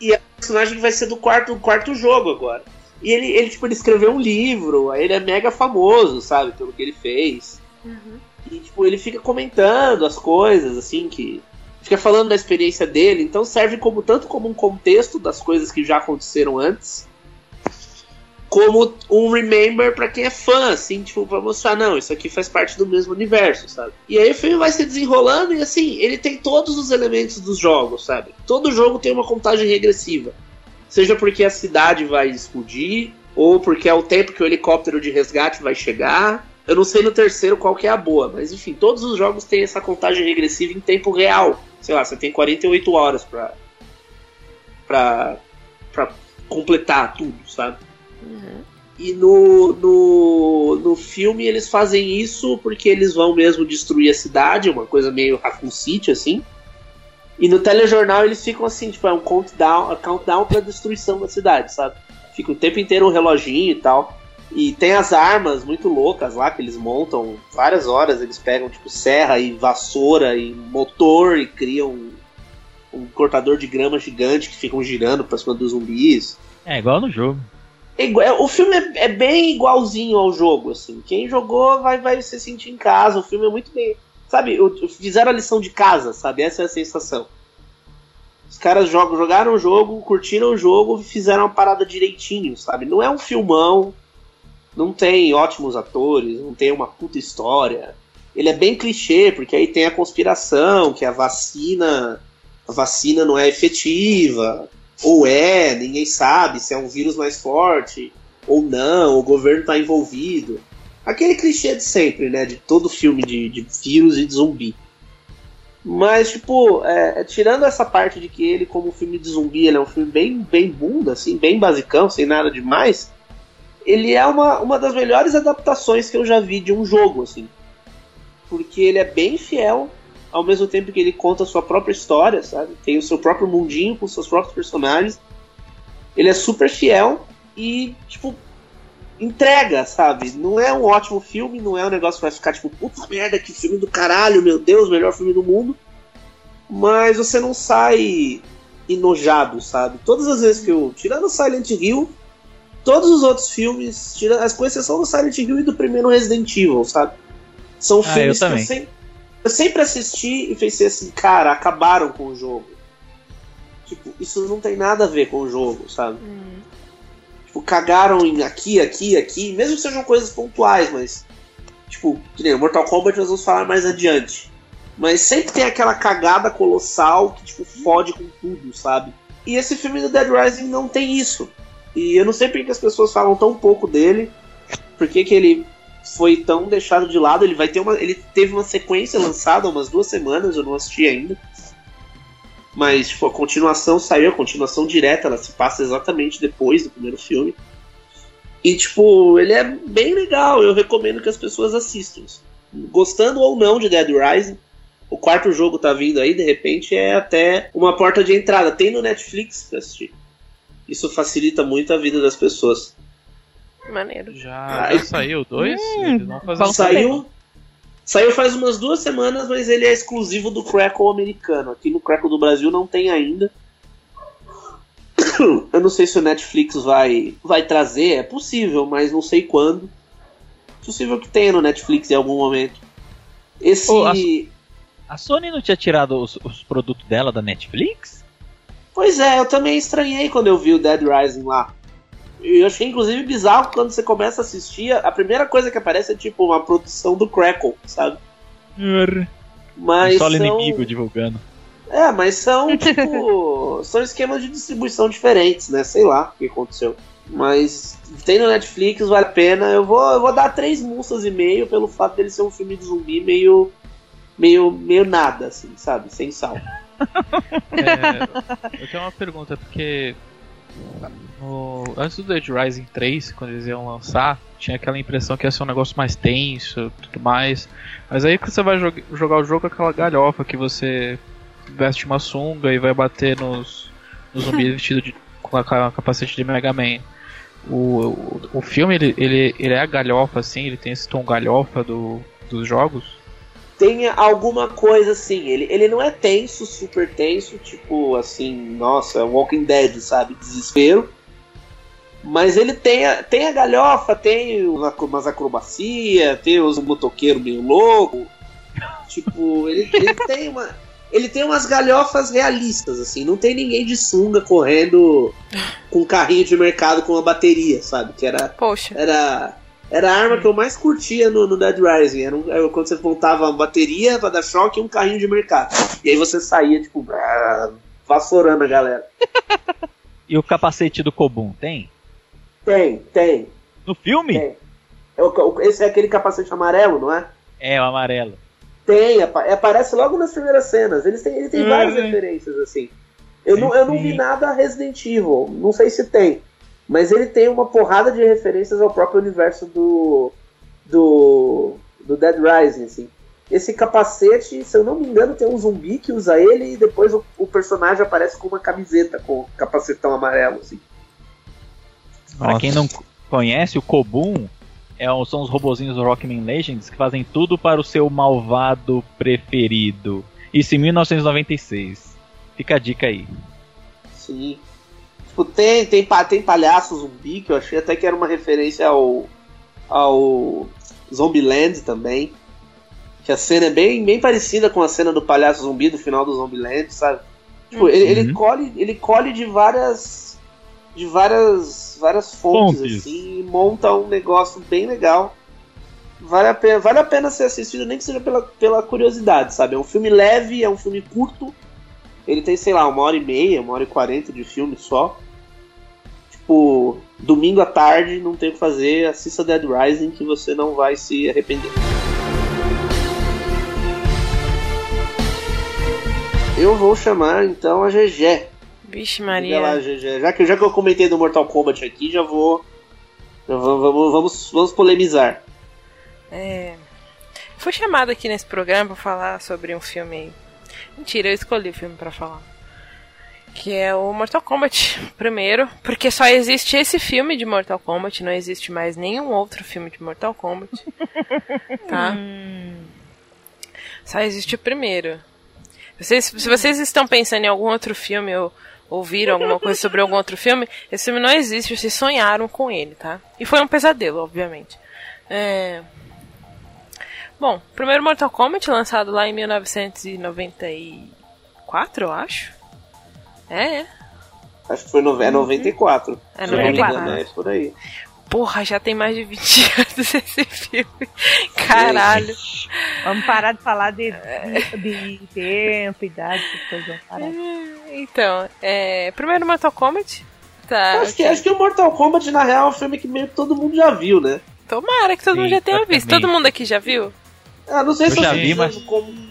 e é o personagem que vai ser do quarto, quarto jogo agora. E ele, ele, tipo, ele escreveu um livro, aí ele é mega famoso, sabe, pelo que ele fez. E, tipo, ele fica comentando as coisas, assim, que. Fica falando da experiência dele, então serve como tanto como um contexto das coisas que já aconteceram antes, como um remember pra quem é fã, assim, tipo, pra mostrar, não, isso aqui faz parte do mesmo universo, sabe? E aí o filme vai se desenrolando e assim, ele tem todos os elementos dos jogos, sabe? Todo jogo tem uma contagem regressiva. Seja porque a cidade vai explodir, ou porque é o tempo que o helicóptero de resgate vai chegar. Eu não sei no terceiro qual que é a boa, mas enfim, todos os jogos têm essa contagem regressiva em tempo real. Sei lá, você tem 48 horas pra, pra, pra completar tudo, sabe? E no, no, no filme eles fazem isso porque eles vão mesmo destruir a cidade, uma coisa meio Raccoon City, assim. E no telejornal eles ficam assim, tipo, é um countdown, um countdown pra destruição da cidade, sabe? Fica o tempo inteiro um reloginho e tal. E tem as armas muito loucas lá que eles montam várias horas. Eles pegam, tipo, serra e vassoura e motor e criam um, um cortador de grama gigante que ficam girando pra cima dos zumbis. É igual no jogo. É igual- é- o filme é, é bem igualzinho ao jogo, assim. Quem jogou vai, vai se sentir em casa. O filme é muito bem. Sabe, fizeram a lição de casa, sabe? Essa é a sensação. Os caras jogam, jogaram o jogo, curtiram o jogo e fizeram uma parada direitinho, sabe? Não é um filmão, não tem ótimos atores, não tem uma puta história. Ele é bem clichê, porque aí tem a conspiração, que a vacina. A vacina não é efetiva. Ou é, ninguém sabe se é um vírus mais forte, ou não, o governo tá envolvido. Aquele clichê de sempre, né? De todo filme de, de vírus e de zumbi. Mas, tipo, é, é, tirando essa parte de que ele, como filme de zumbi, ele é um filme bem, bem bunda, assim, bem basicão, sem nada demais, ele é uma, uma das melhores adaptações que eu já vi de um jogo, assim. Porque ele é bem fiel, ao mesmo tempo que ele conta a sua própria história, sabe? Tem o seu próprio mundinho com seus próprios personagens. Ele é super fiel e, tipo, entrega, sabe? Não é um ótimo filme, não é um negócio que vai ficar tipo, puta merda, que filme do caralho, meu Deus, melhor filme do mundo. Mas você não sai enojado, sabe? Todas as vezes que eu. Tirando Silent Hill, todos os outros filmes, tirando, com exceção do Silent Hill e do primeiro Resident Evil, sabe? São Ah, filmes eu que eu sempre, eu sempre assisti e pensei assim, cara, acabaram com o jogo. Tipo, isso não tem nada a ver com o jogo, sabe? Tipo, cagaram em aqui, aqui, aqui, mesmo que sejam coisas pontuais, mas. Tipo, que nem Mortal Kombat nós vamos falar mais adiante. Mas sempre tem aquela cagada colossal que, tipo, fode com tudo, sabe? E esse filme do Dead Rising não tem isso. E eu não sei por que as pessoas falam tão pouco dele. Por que, que ele foi tão deixado de lado. Ele vai ter uma. Ele teve uma sequência lançada há umas duas semanas, eu não assisti ainda. Mas, tipo, a continuação saiu, a continuação direta, ela se passa exatamente depois do primeiro filme. E, tipo, ele é bem legal, eu recomendo que as pessoas assistam. Gostando ou não de Dead Rising, o quarto jogo tá vindo aí, de repente é até uma porta de entrada. Tem no Netflix pra assistir. Isso facilita muito a vida das pessoas. Maneiro. Já, já saiu dois? Hum, um Saiu. Saiu faz umas duas semanas, mas ele é exclusivo do Crackle americano. Aqui no Crackle do Brasil não tem ainda. [coughs] Eu não sei se o Netflix vai, vai trazer, é possível, mas não sei quando. Possível que tenha no Netflix em algum momento. Esse. Ô, a- A Sony não tinha tirado os, os produtos dela da Netflix? Pois é, eu também estranhei quando eu vi o Dead Rising lá. Eu achei inclusive bizarro quando você começa a assistir, a primeira coisa que aparece é tipo uma produção do Crackle, sabe? Mas Só são... inimigo divulgando. É, mas são [laughs] tipo. são esquemas de distribuição diferentes, né? Sei lá o que aconteceu. Mas tem no Netflix, vale a pena. Eu vou, eu vou dar três mulsas e meio pelo fato dele ser um filme de zumbi meio. meio. meio nada, assim, sabe? Sem sal. É, eu tenho uma pergunta, porque no- antes do Dead Rising 3, quando eles iam lançar, tinha aquela impressão que ia ser um negócio mais tenso tudo mais. Mas aí que você vai jog- jogar o jogo com aquela galhofa que você veste uma sunga e vai bater nos, nos zumbis [laughs] vestido de, com a ca- capacete de Mega Man. O, o, o filme, ele, ele, ele é galhofa, assim, ele tem esse tom galhofa do, dos jogos. Tenha alguma coisa assim. Ele, ele não é tenso, super tenso, tipo assim, nossa, Walking Dead, sabe? Desespero. Mas ele tem a, tem a galhofa, tem uma- umas acrobacia, tem os motoqueiros meio louco. Tipo, ele, ele [laughs] tem uma. Ele tem umas galhofas realistas, assim. Não tem ninguém de sunga correndo com um carrinho de mercado com uma bateria, sabe? Que era Poxa. era, era a arma que eu mais curtia no, no Dead Rising. Era, um- era quando você montava uma bateria pra dar choque e um carrinho de mercado. E aí você saía, tipo, ah, [laughs] vassourando a galera. E o capacete do Kobun, tem? Tem, tem, No filme? tem. É Esse é aquele capacete amarelo, não é? É, o amarelo. Tem, apa- aparece logo nas primeiras cenas. Eles têm, ele tem Uhum. várias referências, assim. Eu não, eu não vi nada Resident Evil, não sei se tem. Mas ele tem uma porrada de referências ao próprio universo do. do. do Dead Rising, assim. Esse capacete, se eu não me engano, tem um zumbi que usa ele e depois o, o personagem aparece com uma camiseta com capacetão amarelo, assim. Pra quem não conhece, o Kobun é um- são os robozinhos do Rockman Legends que fazem tudo para o seu malvado preferido. Isso em 1996. Fica a dica aí. Sim. Tipo, tem, tem, tem palhaço zumbi, que eu achei até que era uma referência ao. ao Zombieland também. Que a cena é bem, bem parecida com a cena do palhaço zumbi do final do Zombieland, sabe? Tipo, ele, ele Uhum. colhe, ele colhe de várias. de várias. várias fontes, Fontes. assim, e monta um negócio bem legal. Vale a pena, vale a pena ser assistido, nem que seja pela, pela curiosidade, sabe? É um filme leve, é um filme curto. Ele tem, sei lá, uma hora e meia, uma hora e quarenta de filme só. Tipo, domingo à tarde, não tem o que fazer, assista Dead Rising que você não vai se arrepender. eu vou chamar então a GG. Vixe, Maria. lá, GG. Já que, já que eu comentei do Mortal Kombat aqui, já vou. já vou- vamos, vamos, vamos polemizar. É, fui chamada aqui nesse programa pra falar sobre um filme. Mentira, eu escolhi o filme pra falar. Que é o Mortal Kombat [laughs] primeiro, porque só existe esse filme de Mortal Kombat, não existe mais nenhum outro filme de Mortal Kombat. [laughs] tá? Só existe o primeiro. Vocês, se vocês estão pensando em algum outro filme ou ouviram alguma coisa sobre algum outro filme, esse filme não existe, vocês sonharam com ele, tá? E foi um pesadelo, obviamente. É... Bom, primeiro Mortal Kombat lançado lá em 1994, eu acho. É, é. Acho que foi no, é 94. É se eu não me 94. engano, É por aí. Porra, já tem mais de 20 [laughs] anos esse filme. Caralho. Vamos parar de falar de, de, de tempo, idade, essas coisas. parar. Então, é... primeiro Mortal Kombat. Tá. Acho que, acho que o Mortal Kombat, na real, é um filme que meio que todo mundo já viu, né? Tomara que todo Sim, mundo já tenha visto. Todo mundo aqui já viu? Ah, não sei Eu se eu já tô vi, mas-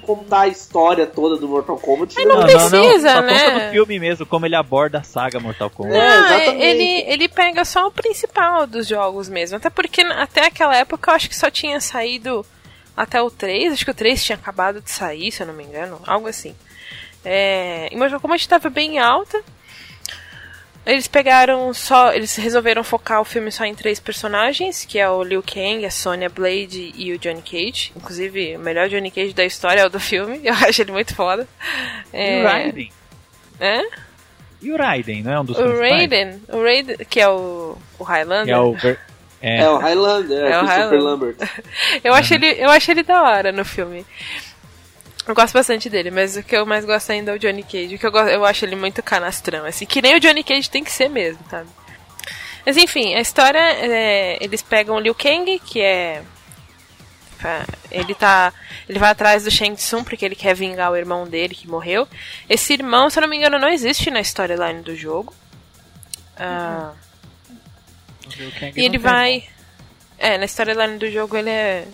contar a história toda do Mortal Kombat. Mas não né? precisa, só né? conta do filme mesmo, como ele aborda a saga Mortal Kombat. É, Não, exatamente. ele, ele pega só o principal dos jogos mesmo. Até porque até aquela época eu acho que só tinha saído até o 3. Acho que o 3 tinha acabado de sair, se eu não me engano. Algo assim. É, e Mortal Kombat estava bem alta. Eles pegaram só. Eles resolveram focar o filme só em três personagens, que é o Liu Kang, a Sonya Blade e o Johnny Cage. Inclusive, o melhor Johnny Cage da história é o do filme. [laughs] Eu acho ele muito foda. E É, o Raiden? é? E o Raiden, não é um dos O? Raiden, o Raiden, que é o, o Highlander. Que é o... ver- É, É o Highlander, é, É o Christopher Highlander. Lambert. [laughs] Eu acho ele, eu acho ele da hora no filme. Eu gosto bastante dele, mas o que eu mais gosto ainda é o Johnny Cage. O que eu, gosto, eu acho ele muito canastrão, assim, que nem o Johnny Cage tem que ser mesmo, sabe? Mas enfim, a história é, eles pegam o Liu Kang, que é ele tá, ele vai atrás do Shang Tsung porque ele quer vingar o irmão dele que morreu. Esse irmão, se eu não me engano, não existe na storyline do jogo. Ah, e ele vai. É, na storyline do jogo ele é.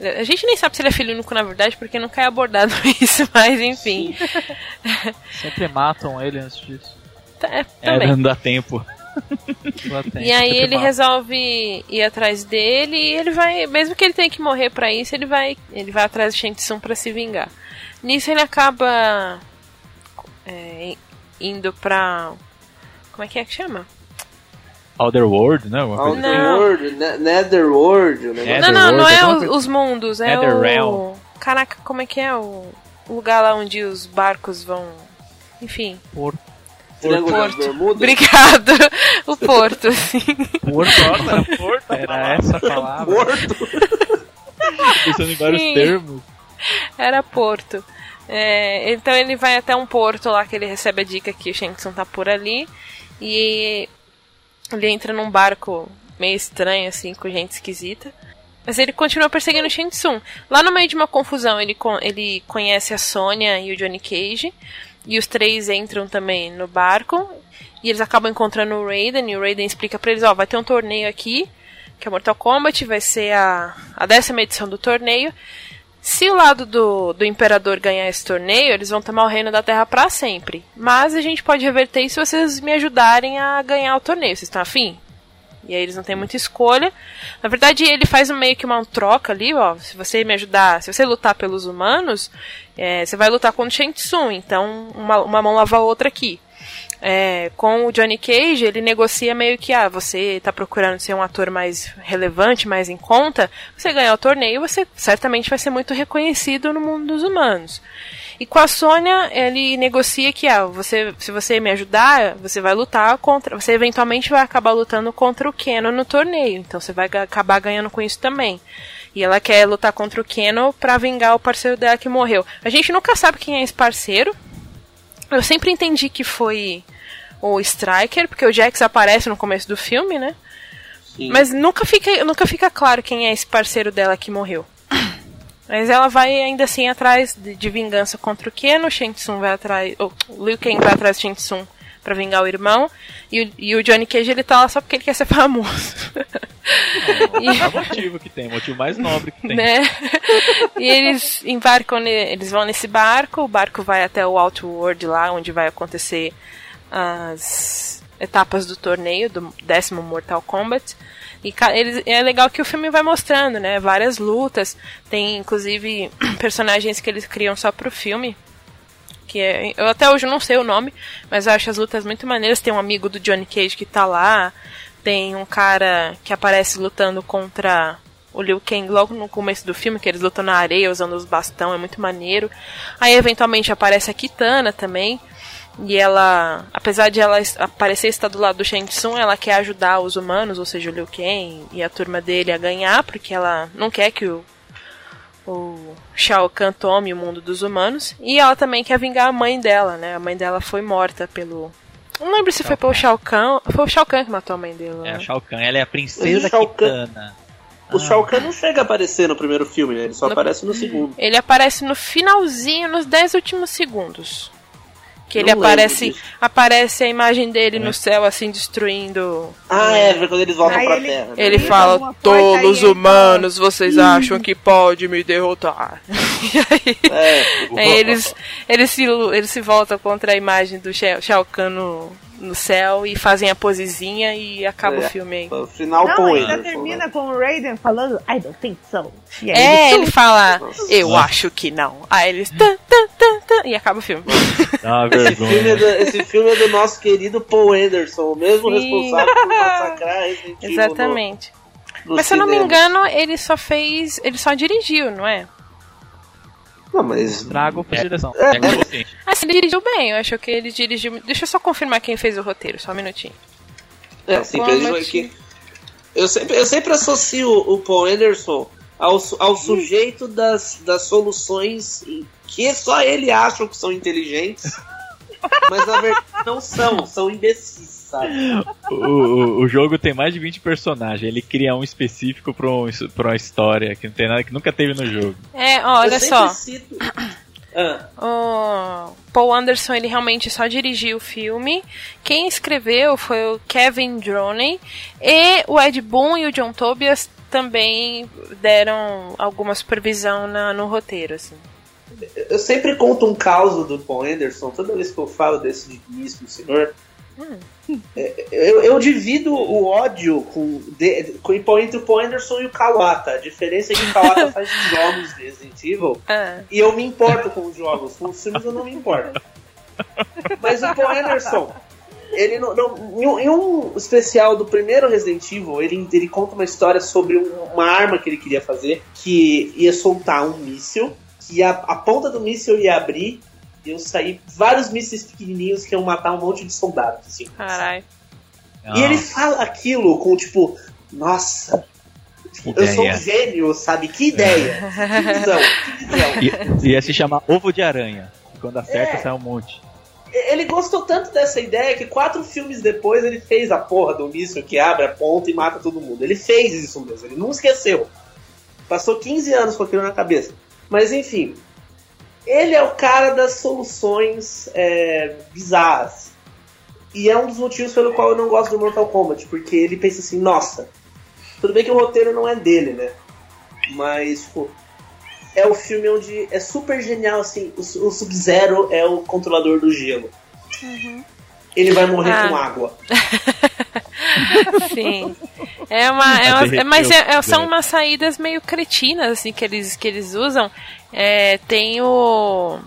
A gente nem sabe se ele é filho único na verdade, porque nunca é abordado [laughs] isso, mas enfim. Sempre matam ele antes disso. Tá, é, é, também. não dá tempo. E aí sempre ele resolve ir atrás dele e ele vai, mesmo que ele tenha que morrer pra isso, ele vai, ele vai atrás de Shang Tsung pra se vingar. Nisso ele acaba é, indo pra como é que é que chama? Outer World, né? Alguma coisa assim. Não. Ne- Netherworld, o negócio. É, não, não, não é os, os mundos, é Netherrealm. o Caraca, como é que é o o lugar lá onde os barcos vão, enfim. Porto. Das Porto. Obrigado. [laughs] O porto, assim. Porto, [laughs] Porto, era essa a palavra. Porto. [laughs] Pensando em vários Sim. termos. Era Porto. É, então ele vai até um porto lá que ele recebe a dica que o Shang Tsung tá por ali. E ele entra num barco meio estranho, assim, com gente esquisita. Mas ele continua perseguindo o. Lá no meio de uma confusão, ele, ele conhece a Sonya e o Johnny Cage. E os três entram também no barco. E eles acabam encontrando o Raiden. E o Raiden explica pra eles: Ó, vai ter um torneio aqui. Que é Mortal Kombat. Vai ser a, a décima edição do torneio. Se o lado do, do Imperador ganhar esse torneio, eles vão tomar o reino da Terra pra sempre. Mas a gente pode reverter isso se vocês me ajudarem a ganhar o torneio. Vocês estão afim? E aí eles não têm muita escolha. Na verdade, ele faz meio que uma troca ali, ó. Se você me ajudar, se você lutar pelos humanos, é, você vai lutar contra o Shang Tsung. Então, uma, uma mão lava a outra aqui. É, com o Johnny Cage, ele negocia meio que, ah, você tá procurando ser um ator mais relevante, mais em conta, você ganhar o torneio, você certamente vai ser muito reconhecido no mundo dos humanos. E com a Sônia, ele negocia que, ah, você, se você me ajudar, você vai lutar contra, você eventualmente vai acabar lutando contra o Keno no torneio, então você vai acabar ganhando com isso também. E ela quer lutar contra o Keno pra vingar o parceiro dela que morreu. A gente nunca sabe quem é esse parceiro, eu sempre entendi que foi o Striker, porque o Jax aparece no começo do filme, né? Sim. Mas nunca fica, nunca fica claro quem é esse parceiro dela que morreu. [coughs] Mas ela vai ainda assim atrás de, de vingança contra o Ken, o vai atrás. O Liu Kang vai atrás do Shang Tsung pra vingar o irmão. E o, e o Johnny Cage ele tá lá só porque ele quer ser [laughs] famoso. Não, é o motivo que tem, o motivo mais nobre que tem. [laughs] né? E eles embarcam, eles vão nesse barco, o barco vai até o Outworld lá, onde vai acontecer as etapas do torneio, do décimo Mortal Kombat. E eles, é legal que o filme vai mostrando, né? Várias lutas. Tem, inclusive, [clears throat] personagens que eles criam só pro filme. Que é, eu até hoje não sei o nome, mas eu acho as lutas muito maneiras. Tem um amigo do Johnny Cage que tá lá. Tem um cara que aparece lutando contra o Liu Kang logo no começo do filme, que eles lutam na areia usando os bastão, é muito maneiro. Aí eventualmente aparece a Kitana também. E ela, apesar de ela aparecer estar do lado do Shang Tsung, ela quer ajudar os humanos, ou seja, o Liu Kang e a turma dele a ganhar, porque ela não quer que o, o Shao Kahn tome o mundo dos humanos. E ela também quer vingar a mãe dela, né? A mãe dela foi morta pelo. Não lembro se foi pelo Shao Kahn. Foi o Shao Kahn que matou a mãe dele. É né? a Shao Kahn, ela é a princesa Shao Kahn- Kitana. O Shao Kahn não chega a aparecer no primeiro filme, né? Ele só No- aparece no segundo. Ele aparece no finalzinho, nos 10 últimos segundos. Que ele aparece. disso. Aparece a imagem dele É. no céu, assim, destruindo. Ah, é, quando eles voltam Aí pra ele- Terra. né? Ele Grita fala: Todos aí ele humanos, vocês acham que pode me derrotar. [laughs] e aí, É, aí eles, eles, se, eles se voltam contra a imagem do Shao Shao Kahn no, no céu e fazem a posezinha e acaba É. o filme aí. O final Não, com ainda ele. termina com o Raiden falando I don't think so. E aí É, ele ele fala, eu Nossa. acho que não. Aí eles. Tan, tan, tan, tan, e acaba o filme. Uma Esse filme, é vergonha. do, esse filme é do nosso querido Paul Anderson, o mesmo Sim. responsável por [laughs] massacrar Resident Evil Exatamente. no- no Mas se eu não me cinema. engano, ele só fez. Ele só dirigiu, não é? Não, mas. Trago pra É. direção. É consciente. Ah, sim, ele dirigiu bem. Eu acho que ele dirigiu. Deixa eu só confirmar quem fez o roteiro, só um minutinho. É, sim, é isso que- aqui. Eu sempre, eu sempre associo o Paul Anderson ao, ao sujeito das, das soluções que só ele acha que são inteligentes, mas na verdade não são, são imbecis, sabe? O, o, o jogo tem mais de 20 personagens. Ele cria um específico pra, um, pra uma história que não tem nada que nunca teve no jogo. É, ó, olha só. cito. [coughs] Ah, O Paul Anderson, ele realmente só dirigiu o filme. Quem escreveu foi o Kevin Droney. E o Ed Boon e o John Tobias também deram alguma supervisão na- no roteiro, assim. eu sempre conto um caso do Paul Anderson, toda vez que eu falo desse digníssimo senhor. É, Eu, eu divido o ódio com, de, com, entre o Paul Anderson e o Kawata. A diferença é que o Kawata faz os jogos de Resident Evil Ah, e eu me importo com os jogos. Com os filmes eu não me importo. Mas o Paul Anderson, ele não, não- em, um, especial do primeiro Resident Evil, ele, ele conta uma história sobre um- uma arma que ele queria fazer, que ia soltar um míssil, que a, a ponta do míssil ia abrir e iam sair vários mísseis pequenininhos que iam matar um monte de soldados. Assim. caralho. E ele fala aquilo com tipo, nossa, eu sou um gênio, sabe? Que ideia, que visão, que visão. I- Ia se chamar Ovo de Aranha. E quando acerta, É. sai um monte. Ele gostou tanto dessa ideia que quatro filmes depois ele fez a porra do míssil que abre a ponta e mata todo mundo. Ele fez isso mesmo, ele não esqueceu. Passou 15 anos com aquilo na cabeça. Mas enfim, ele é o cara das soluções é, bizarras. E é um dos motivos pelo qual eu não gosto do Mortal Kombat, porque ele pensa assim, nossa, tudo bem que o roteiro não é dele, né? Mas, tipo, é o filme onde é super genial, assim, o, o Sub-Zero é o controlador do gelo. Ele vai morrer Ah. com água. [laughs] Sim. É uma, é uma- é- mas é- é- são umas saídas meio cretinas, assim, que eles, que eles usam. É, tem o.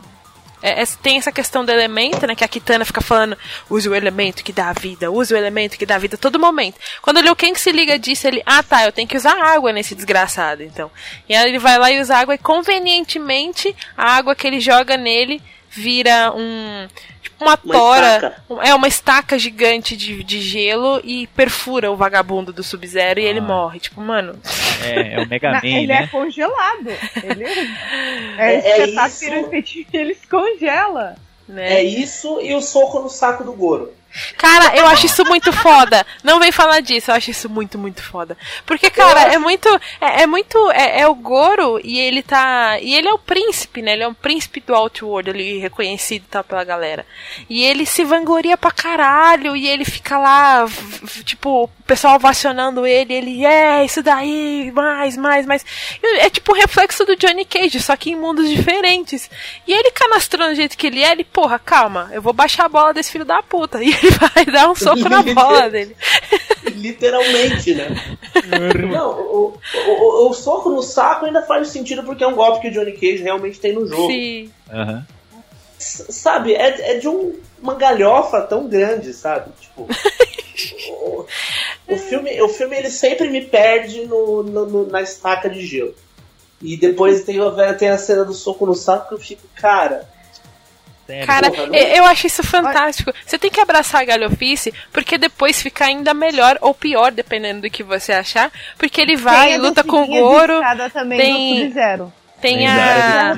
tem essa questão do elemento, né? Que a Kitana fica falando, use o elemento que dá a vida, use o elemento que dá a vida a todo momento. Quando o Liu Kang se liga disso, ele, ah tá, eu tenho que usar água nesse desgraçado, então. E aí ele vai lá e usa água e convenientemente a água que ele joga nele vira um. Uma, Uma tora. estaca. É uma estaca gigante de, de gelo e perfura o vagabundo do Sub-Zero e ele Ah. morre. Tipo, mano. É, é o Mega [laughs] Na- Man, ele né? é congelado. Ele [laughs] É- é, é isso. [laughs] ele se congela. Né? É isso e o soco no saco do Goro. Cara, eu acho isso muito foda. Não vem falar disso, eu acho isso muito, muito foda. Porque, cara, é muito. É, é muito. É, é, o Goro e ele tá. E ele é o príncipe, né? Ele é um príncipe do Outworld ali, reconhecido e tal pela galera. E ele se vangloria pra caralho. E ele fica lá, tipo, o pessoal ovacionando ele. ele, é, isso daí, mais, mais, mais. É tipo o reflexo do Johnny Cage, só que em mundos diferentes. E ele canastrando do jeito que ele é, ele, porra, calma, eu vou baixar a bola desse filho da puta. [laughs] E ele vai dar um soco na bola [laughs] dele. Literalmente, né? Não, o, o, o, soco no saco ainda faz sentido porque é um golpe que o Johnny Cage realmente tem no jogo. Sim. Uhum. Sabe, é, é de um, uma galhofa tão grande, sabe? Tipo. o, o, filme, o filme ele sempre me perde no, no, no, na estaca de gelo. E depois tem, tem a cena do soco no saco que eu fico, cara Sério? Cara, Porra, eu acho isso fantástico. Você tem que abraçar a galhofice, porque depois fica ainda melhor ou pior, dependendo do que você achar. Porque ele vai, tem luta com o Goro. Tem, tem a.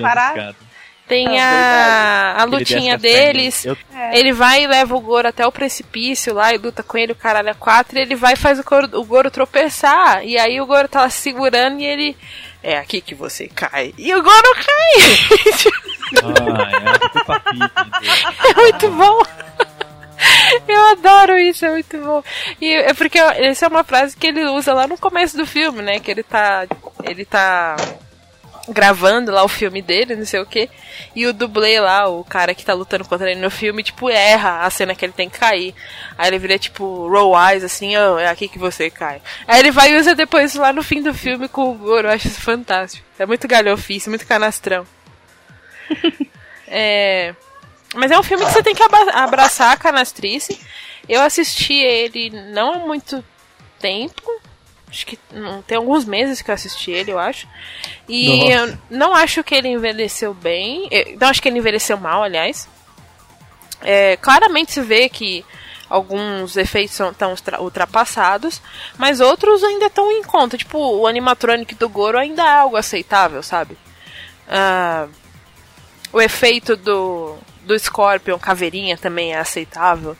Tem a, a lutinha deles. Eu... É. Ele vai e leva o Goro até o precipício lá e luta com ele, o caralho é quatro. E ele vai e faz o Goro, o Goro tropeçar. E aí o Goro tá lá segurando e ele é aqui que você cai. E o Goro cai! ah, é, é muito bom! Eu adoro isso, é muito bom. E é porque essa é uma frase que ele usa lá no começo do filme, né? Que ele tá. Ele tá gravando lá o filme dele, não sei o que. E o dublê lá, o cara que tá lutando contra ele no filme, tipo, erra a cena que ele tem que cair. Aí ele vira tipo, roll eyes, assim, oh, é aqui que você cai. Aí ele vai e usa depois lá no fim do filme com o Goro, eu acho isso fantástico. É muito galhofice, muito canastrão. [laughs] é... Mas é um filme que você tem que abraçar a canastrice. Eu assisti ele não há muito tempo, Acho que não, tem alguns meses que eu assisti ele, eu acho. E Nossa. eu não acho que ele envelheceu bem. Eu não acho que ele envelheceu mal, aliás. É, claramente se vê que alguns efeitos estão ultrapassados, mas outros ainda estão em conta. Tipo, o animatronic do Goro ainda é algo aceitável, sabe? Uh, o efeito do, do Scorpion Caveirinha também é aceitável.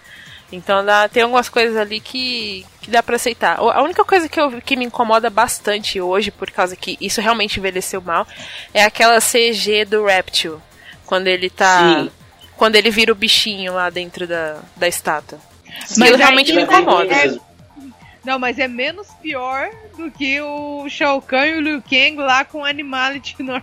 Então dá, tem algumas coisas ali que, que dá para aceitar. A única coisa que, eu, que me incomoda bastante hoje, por causa que isso realmente envelheceu mal, é aquela CG do Reptile. Quando ele tá. Sim. Quando ele vira o bichinho lá dentro da, da estátua. Mas realmente me incomoda. É, não, mas é menos pior do que o Shao Kahn e o Liu Kang lá com Animality no,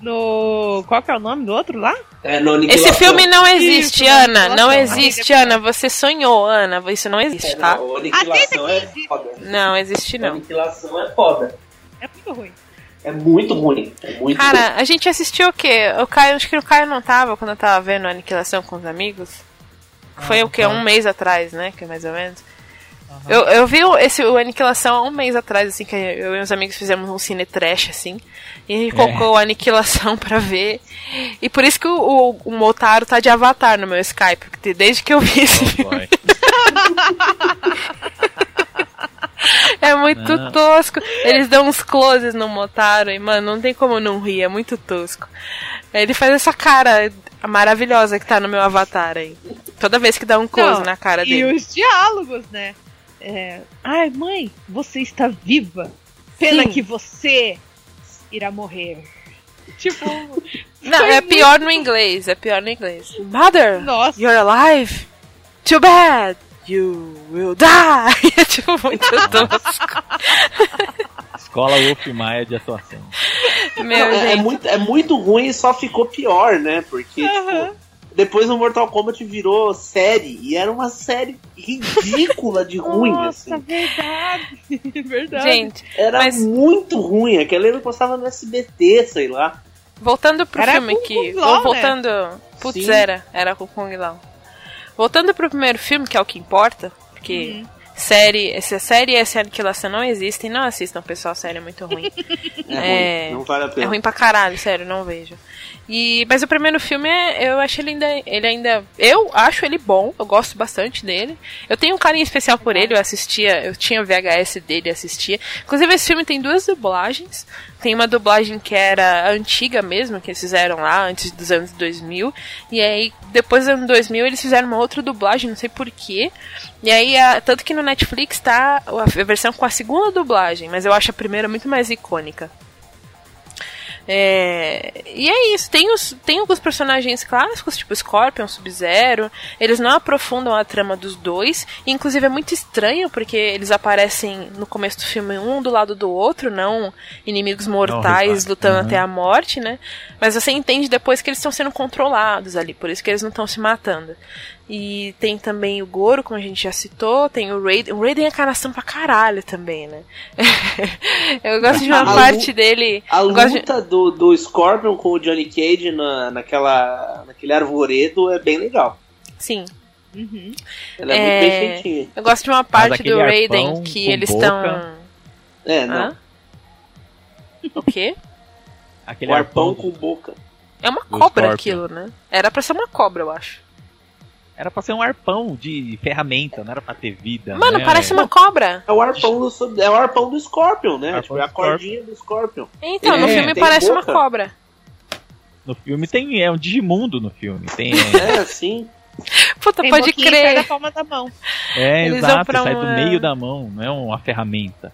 no. Qual que é o nome do outro lá? É, Esse filme não existe, Isso, Ana. Não existe, Ana. Você sonhou, Ana. Isso não existe, é, tá? Não, aniquilação é foda. Não, existe não. Aniquilação é foda. É muito ruim. É muito ruim. É muito Cara, ruim. a gente assistiu o quê? O Caio, acho que o Caio não tava quando eu tava vendo a Aniquilação com os amigos. Foi ah, o quê? Tá. Um mês atrás, né? Que é mais ou menos. Uhum. Eu, eu vi esse, o Aniquilação há um mês atrás, assim, que eu e meus amigos fizemos um cine trash, assim. E a gente é. colocou a Aniquilação [laughs] pra ver. E por isso que o, o, o, Motaro tá de avatar no meu Skype, porque desde que eu vi esse oh, filme. [laughs] é muito não. tosco. Eles dão uns closes no Motaro e, mano, não tem como não rir, é muito tosco. Ele faz essa cara maravilhosa que tá no meu avatar aí. Toda vez que dá um close não, na cara dele. E os diálogos, né? É, Ai, mãe, você está viva. Pena Sim. que você irá morrer. Tipo. [laughs] Não, é pior no inglês. É pior no inglês. Mother, Nossa. you're alive. Too bad. You will die. [laughs] É tipo muito tosco. Escola Wolf Maia de atuação. Meu, é, é, muito, é muito ruim e só ficou pior, né? Porque, tipo, depois o Mortal Kombat virou série. E era uma série ridícula de [laughs] ruim, Nossa, assim. verdade. [laughs] verdade. Gente, era mas... muito ruim. Aquela ele postava no SBT, sei lá. Voltando pro era filme que. Lao, voltando. Né? Putz, Sim. era. Era com o Kung Lao. Voltando pro primeiro filme, que é o que importa, porque uhum. série, essa série e essa aniquilação não existem, não assistam, pessoal, série é muito ruim. [laughs] é, é ruim, não vale a pena. É ruim pra caralho, sério, não vejo. E, mas o primeiro filme, eu acho ele ainda, ele ainda. Eu acho ele bom, eu gosto bastante dele. Eu tenho um carinho especial por ele, eu assistia, eu tinha VHS dele assistia. Inclusive, esse filme tem duas dublagens. Tem uma dublagem que era antiga mesmo, que eles fizeram lá antes dos anos 2000. E aí, depois dos anos 2000, eles fizeram uma outra dublagem, não sei porquê. E aí, a- tanto que no Netflix tá a versão com a segunda dublagem, mas eu acho a primeira muito mais icônica. É, e é isso, tem, os, tem alguns personagens clássicos, tipo Scorpion, Sub-Zero. Eles não aprofundam a trama dos dois. E, inclusive é muito estranho, porque eles aparecem no começo do filme um do lado do outro, não inimigos mortais rivais. lutando Uhum. até a morte, né? Mas você entende depois que eles estão sendo controlados ali, por isso que eles não estão se matando. E tem também o Goro, como a gente já citou, tem o Raiden. O Raiden é canação pra caralho também, né? [laughs] eu gosto de uma A parte dele. A gosto de- luta do, do Scorpion com o Johnny Cage na, naquela, naquele arvoredo é bem legal. Sim. Uhum. Ela é, É, muito bem feitinha. Eu gosto de uma parte do Raiden que eles estão. É, não. Hã? O quê? Aquele O arpão arpão com boca. É uma cobra Scorpion. aquilo, né? Era pra ser uma cobra, eu acho. Era pra ser um arpão de ferramenta, não era pra ter vida. Mano, né? parece uma cobra. É o arpão do, é o arpão do Scorpion, né? Tipo, é a do cordinha do Scorpion. Então, no É, filme tem parece boca. uma cobra. No filme tem. É um Digimundo no filme. Tem. É, assim. Puta, Tem pode que sai da crer. palma da mão. É, Eles exato, sai do uma- meio da mão, não é uma ferramenta.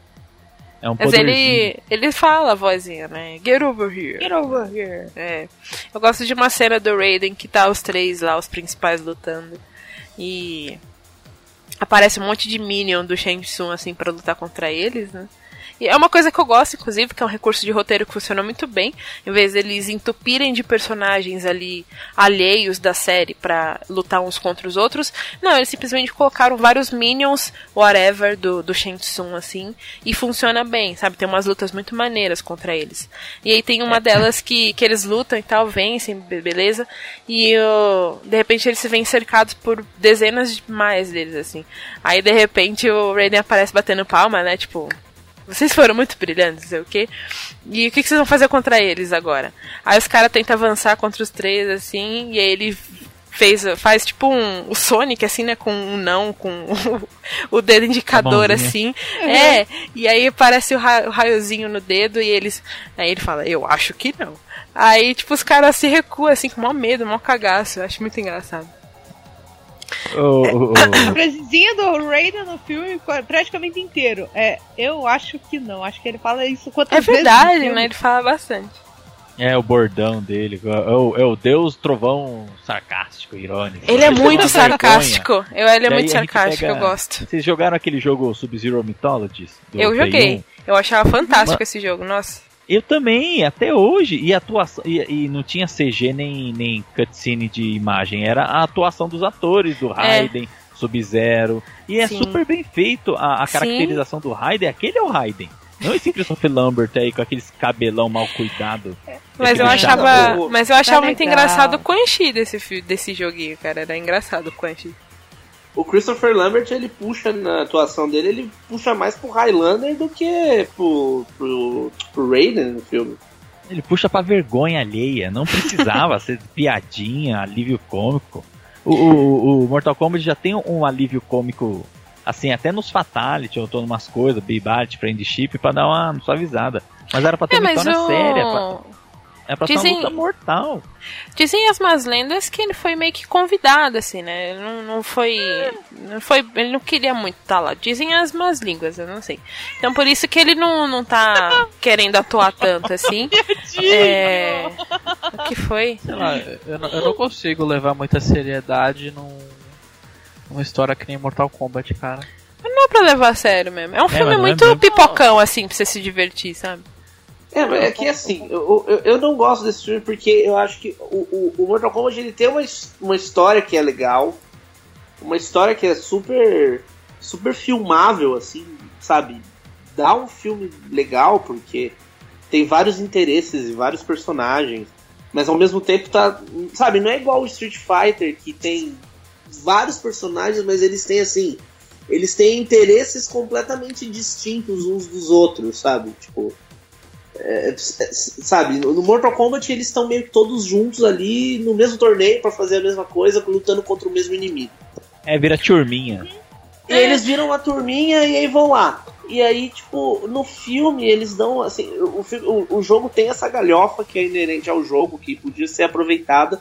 É um Mas ele, ele fala a vozinha, né? Get over here. Get over here. É. Eu gosto de uma cena do Raiden que tá os três lá, os principais lutando. E aparece um monte de minion do Shang Tsung assim pra lutar contra eles, né? E é uma coisa que eu gosto, inclusive, que é um recurso de roteiro que funciona muito bem. Em vez deles entupirem de personagens ali alheios da série pra lutar uns contra os outros, não, eles simplesmente colocaram vários minions, whatever, do, do Shang Tsung, assim, e funciona bem, sabe? Tem umas lutas muito maneiras contra eles. E aí tem uma delas que, que eles lutam e tal, vencem, be- beleza, e ó, de repente eles se veem cercados por dezenas de mais deles, assim. Aí de repente o Raiden aparece batendo palma, né? Tipo, vocês foram muito brilhantes, não sei o quê. E o que, que vocês vão fazer contra eles agora? Aí os caras tentam avançar contra os três, assim, e aí ele fez, faz tipo um, o Sonic, assim, né? Com um não, com o, [laughs] o dedo indicador, assim. É, e aí aparece o, ra- o raiozinho no dedo e eles. Aí ele fala, eu acho que não. Aí, tipo, os caras se recuam, assim, com maior medo, maior cagaço. Eu acho muito engraçado. O- o- o- A frasezinha do Raiden no filme praticamente inteiro. É, eu acho que não. Acho que ele fala isso quantas É vezes no verdade, né? Ele fala bastante. é o bordão dele. É o, é o Deus trovão sarcástico, irônico. Ele é muito sarcástico. Eu, ele é Daí muito sarcástico, pega- eu gosto. Vocês jogaram aquele jogo Sub-Zero Mythologies? Eu joguei. 1? Eu achava fantástico Ma- esse jogo, nossa. Eu também, até hoje. E atuação. E, e não tinha CG nem, nem cutscene de imagem. Era a atuação dos atores, do Raiden, Sub-Zero. E é Sim. super bem feito. A, a Sim. caracterização do Raiden, aquele é o Raiden. Não esse Christopher Lambert aí com aqueles cabelão mal cuidado. Mas eu achava, chato. mas eu achava Tá muito legal. engraçado o Quan Chi desse, desse joguinho, cara. Era engraçado o Quan Chi. O Christopher Lambert, ele puxa na atuação dele, ele puxa mais pro Highlander do que pro, pro, pro Raiden no filme. Ele puxa pra vergonha alheia. Não precisava [laughs] ser piadinha, alívio cômico. O, o, o Mortal Kombat já tem um alívio cômico, assim, até nos Fatality, eu tô numas coisas, Beybat, Friendship, pra dar uma suavizada. Mas era pra ter É, uma história o... séria. Pra, é pra ser Dizem- uma luta mortal. Dizem as más lendas que ele foi meio que convidado, assim, né? Ele não, não foi. Não foi. Ele não queria muito estar lá. Dizem as más línguas, eu não sei. Então por isso que ele não, não tá querendo atuar tanto assim. [laughs] É. O que foi? Sei lá, eu, não- eu não consigo levar muita seriedade num, numa história que nem Mortal Kombat, cara. Não é pra levar a sério mesmo. É um filme mas não é muito mesmo. pipocão, assim, pra você se divertir, sabe? É, mas é que assim, eu, eu, eu não gosto desse filme porque eu acho que o, o, o Mortal Kombat ele tem uma, uma história que é legal, uma história que é super super filmável, assim, sabe? Dá um filme legal porque tem vários interesses e vários personagens, mas ao mesmo tempo tá, sabe? Não é igual o Street Fighter que tem vários personagens, mas eles têm assim, eles têm interesses completamente distintos uns dos outros, sabe? Tipo, é, sabe, no Mortal Kombat eles estão meio que todos juntos ali no mesmo torneio para fazer a mesma coisa, lutando contra o mesmo inimigo. É, vira turminha. E eles viram uma turminha e aí vão lá. E aí, tipo, no filme eles dão, assim, o, o, o jogo tem essa galhofa que é inerente ao jogo, que podia ser aproveitada,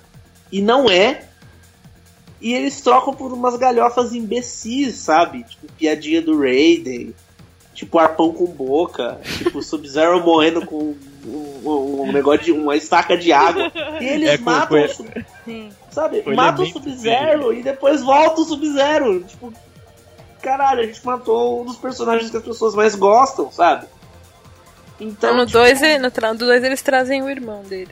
e não é. E eles trocam por umas galhofas imbecis, sabe? Tipo, piadinha do Raiden, tipo arpão com boca, tipo Sub-Zero morrendo com um, um, um, negócio de uma estaca de água. E eles é, matam foi... sabe? Foi matam o Sub-Zero e depois volta o Sub-Zero. Tipo, caralho, a gente matou um dos personagens que as pessoas mais gostam, sabe? Então, no 2 tipo... no 2 eles trazem o irmão dele.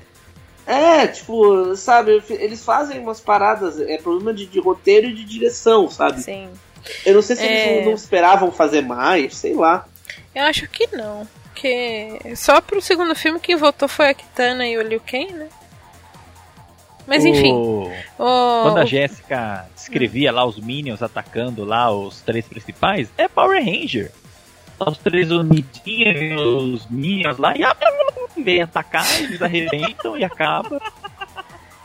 É, tipo, sabe, eles fazem umas paradas, é problema de, de roteiro e de direção, sabe? Sim. Eu não sei se é... eles não esperavam fazer mais, sei lá. Eu acho que não. Porque só pro segundo filme quem votou foi a Kitana e o Liu Kang, né? Mas enfim. O... O... Quando a Jéssica escrevia lá os Minions atacando lá os três principais, é Power Ranger. Os três unidinhos, os Minions lá, e vem atacar, eles arrebentam e acaba.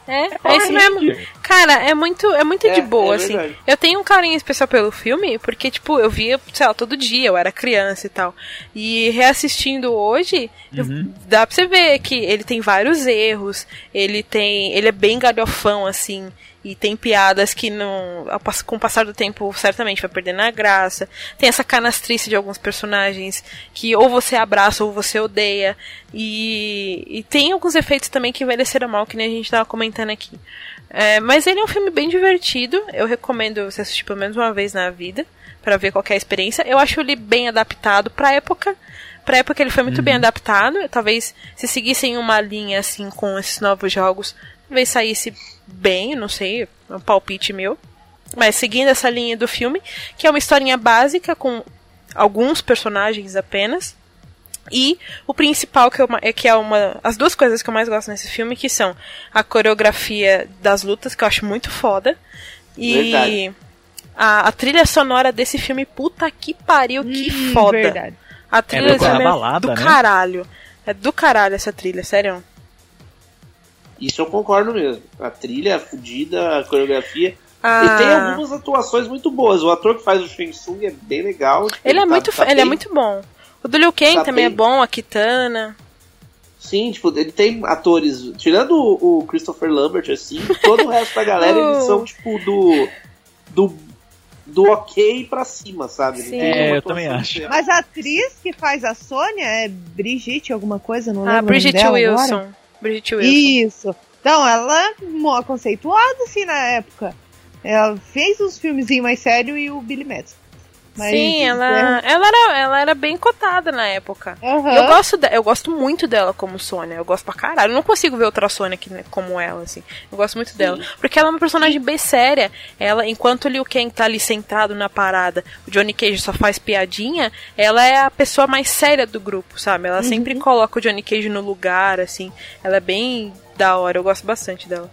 É, é, é isso mesmo. Cara, é muito, é muito é, de boa, é assim. Eu tenho um carinho especial pelo filme, porque, tipo, eu via, sei lá, todo dia, eu era criança e tal. E reassistindo hoje, uhum. eu, dá pra você ver que ele tem vários erros, ele tem. Ele é bem galhofão, assim. E tem piadas que não, com o passar do tempo certamente vai perdendo a graça. Tem essa canastrice de alguns personagens que ou você abraça ou você odeia. E, e tem alguns efeitos também que envelheceram mal, que nem a gente estava comentando aqui. É, mas ele é um filme bem divertido. Eu recomendo você assistir pelo menos uma vez na vida para ver qualquer experiência. Eu acho ele bem adaptado para época. Pra época ele foi muito uhum. bem adaptado. Talvez se seguissem uma linha assim com esses novos jogos, talvez saísse bem, não sei, é um palpite meu. Mas seguindo essa linha do filme, que é uma historinha básica com alguns personagens apenas. E o principal que, eu, é que é uma. As duas coisas que eu mais gosto nesse filme, que são a coreografia das lutas, que eu acho muito foda. E a, a, trilha sonora desse filme, puta que pariu, que hum, foda. Verdade. A trilha é, é balada, do né? caralho. É do caralho essa trilha, sério. Isso eu concordo mesmo. A trilha, a fudida, a coreografia. Ah. E tem algumas atuações muito boas. O ator que faz o Shang Tsung é bem legal. Tipo, ele, é, tá, muito, tá ele é bem... é muito bom. O do Liu Kang tá também bem... é bom, a Kitana. Sim, tipo, ele tem atores. Tirando o, o Christopher Lambert, assim, todo o resto da galera, [laughs] eles são, tipo, do. do. do ok pra cima, sabe? Sim. É, eu também acho. Mas a atriz que faz a Sônia é Brigitte, alguma coisa? Não ah, lembro. Ah, Brigitte Wilson. Agora. Brigitte Wilson. Isso. Então, ela é conceituada, assim, na época. Ela fez os filmezinhos mais sérios e o Billy Madison. Mas, Sim, ela, é... ela, era, ela era bem cotada na época. Uhum. Eu, gosto de, eu gosto muito dela como Sônia. Eu gosto pra caralho. Eu não consigo ver outra Sônia que, como ela, assim. Eu gosto muito Sim. dela. Porque ela é uma personagem bem séria. Ela, enquanto o Liu Kang tá ali sentado na parada, o Johnny Cage só faz piadinha, ela é a pessoa mais séria do grupo, sabe? Ela uhum. sempre coloca o Johnny Cage no lugar, assim. Ela é bem da hora. Eu gosto bastante dela.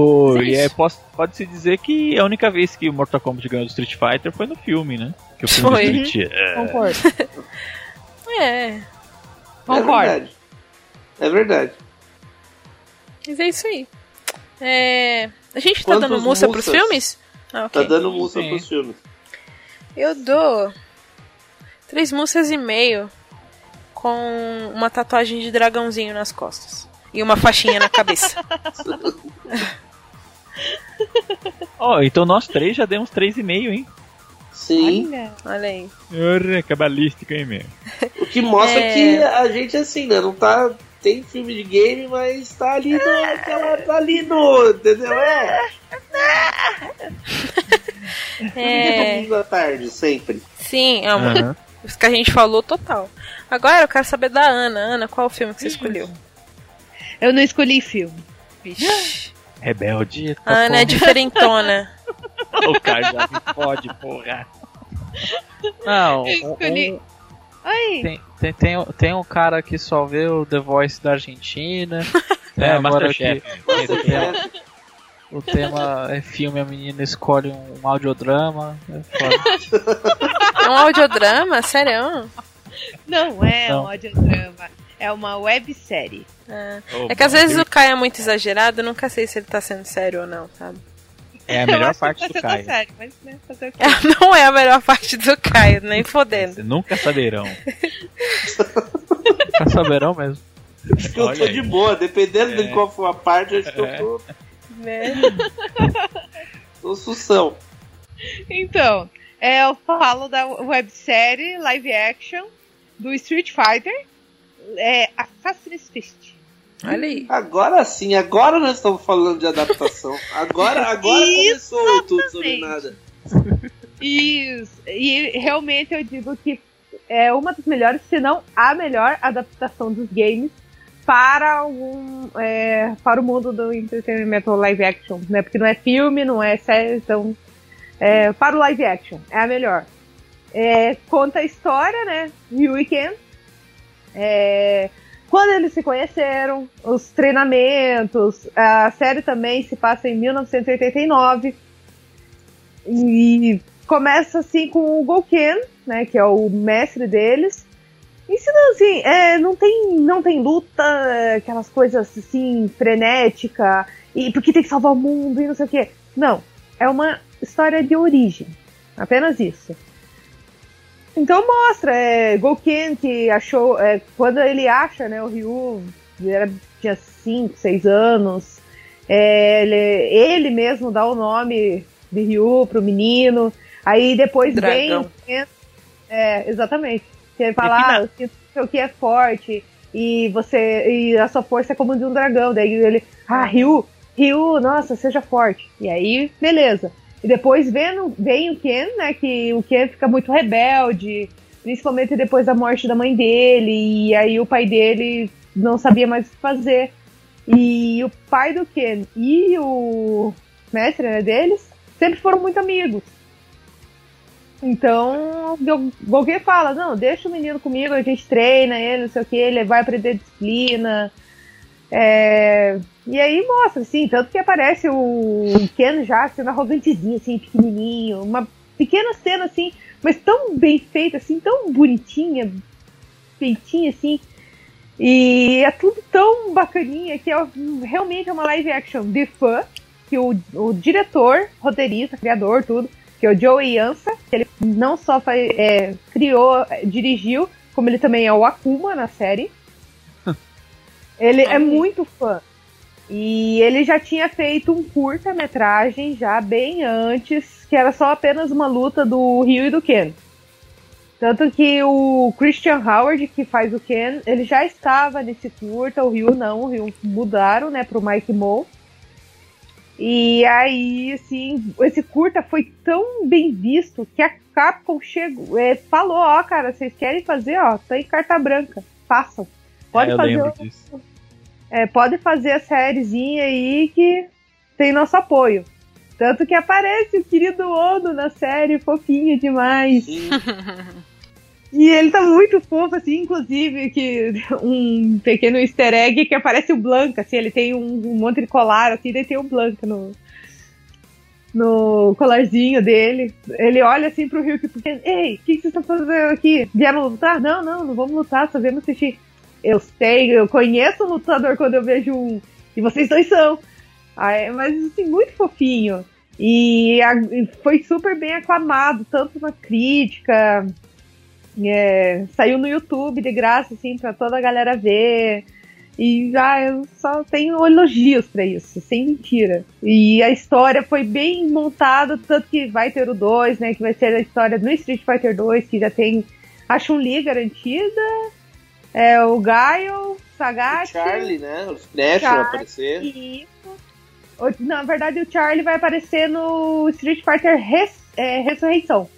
Oh, e é, pode-se dizer que a única vez que o Mortal Kombat ganhou do Street Fighter foi no filme, né? Que o filme foi. Street, é... Concordo. [laughs] é. Concordo. É verdade. É verdade. Mas é isso aí. É... A gente tá dando musa pros filmes? Ah, okay. Tá dando musa pros filmes. Eu dou três musas e meio com uma tatuagem de dragãozinho nas costas e uma faixinha na cabeça. [laughs] [laughs] Ó, oh, então nós três já demos 3,5, hein? Sim. Olha, olha aí. Urra, cabalístico, hein, meu? O que mostra é... que a gente, assim, né, não tá. Tem filme de game, mas tá ali no. Aquela, tá ali no. Entendeu? É. [laughs] é... À tarde, sempre. Sim, é uma... Uhum. Isso que a gente falou total. Agora eu quero saber da Ana. Ana, qual o filme que você escolheu? Eu não escolhi filme. Vixe. Rebelde. A Ana é diferentona. [laughs] o cara já me pode, porra. Não, escolhi. Um, tem, tem, tem, tem um cara que só vê o The Voice da Argentina. [laughs] é, agora que o tema é filme, a menina escolhe um, um audiodrama. É, é um audiodrama? Sério? Não é Não. um audiodrama, é uma websérie. É. Oh, É que às vezes viu? o Caio é muito exagerado, eu nunca sei se ele tá sendo sério ou não, sabe? É a melhor parte do Caio. sério, mas né, quê? [laughs] Não é a melhor parte do Caio, nem fodendo. Vocês nunca saberão. Pra saberão mesmo. Acho que eu Olha tô aí. de boa, dependendo de É. qual for a parte, acho que É. eu tô, Né? [laughs] tô sução. Então, é, eu falo da websérie live action do Street Fighter, é Assassin's Creed. Olha aí. Agora sim, agora nós estamos falando de adaptação. Agora, agora [laughs] começou o tudo sobre nada. Isso. E realmente eu digo que é uma das melhores, se não a melhor adaptação dos games para um, é, para o mundo do entretenimento live action, né? Porque não é filme, não é série, então é, para o live action é a melhor. É, conta a história, né? E Ken. É, quando eles se conheceram, os treinamentos, a série também se passa em 1989 e começa assim com o Gouken, né, que é o mestre deles. Ensinando assim, é, não tem não tem luta, aquelas coisas assim frenética e porque tem que salvar o mundo e não sei o quê. Não, é uma história de origem, apenas isso. Então mostra, é, Gouken que achou, é, quando ele acha, né, o Ryu, ele era, tinha 5, 6 anos, é, ele, ele mesmo dá o nome de Ryu pro menino, aí depois vem Dragão. o Ken, é, exatamente, ele fala, ah, que o que é forte, e você, e a sua força é como de um dragão, daí ele, ah, Ryu, Ryu, nossa, seja forte, e aí, beleza. E depois vem, vem o Ken, né? Que o Ken fica muito rebelde, principalmente depois da morte da mãe dele, e aí o pai dele não sabia mais o que fazer. E o pai do Ken e o mestre né, deles sempre foram muito amigos. Então, o Gouken fala, não, deixa o menino comigo, a gente treina ele, não sei o que, ele vai aprender disciplina. É, e aí mostra, assim, tanto que aparece o Ken já sendo arrogantezinho, assim, pequenininho, uma pequena cena, assim, mas tão bem feita, assim, tão bonitinha, feitinha, assim, e é tudo tão bacaninha que é realmente é uma live action de fã, que o, o diretor, roteirista, criador, tudo, que é o Joey Ansa, que ele não só faz, é, criou, é, dirigiu, como ele também é o Akuma na série. [laughs] Ele é muito fã. E ele já tinha feito um curta-metragem já bem antes, que era só apenas uma luta do Ryu e do Ken. Tanto que o Christian Howard, que faz o Ken, ele já estava nesse curta, o Ryu não, o Ryu mudaram, né, pro Mike Mo. E aí, assim, esse curta foi tão bem visto que a Capcom chegou, é, falou, ó, cara, vocês querem fazer, ó, tá em carta branca, façam. Pode É, eu fazer. É, pode fazer a sériezinha aí que tem nosso apoio. Tanto que aparece o querido Ono na série, fofinho demais. [laughs] E ele tá muito fofo, assim, inclusive, que [laughs] um pequeno easter egg que aparece o Blanca, assim, ele tem um, um monte de colar, assim, daí tem o Blanca no, no colarzinho dele. Ele olha assim pro Rio, tipo, ei, o que, que vocês estão fazendo aqui? Vieram lutar? Não, não, não vamos lutar, só viemos assistir. Eu sei, eu conheço um lutador quando eu vejo um, e vocês dois são. Aí, mas, assim, muito fofinho. E, a- foi super bem aclamado, tanto na crítica, é, saiu no YouTube de graça, assim, pra toda a galera ver. E já eu só tenho elogios pra isso, sem mentira. E a história foi bem montada, tanto que vai ter o 2, né? Que vai ser a história do Street Fighter 2, que já tem a Chun-Li garantida, é, o Gaio, O Sagat. Charlie, né? O Smash vai Charlie. aparecer. isso. O- Na verdade, o Charlie vai aparecer no Street Fighter Res- é, Ressurreição.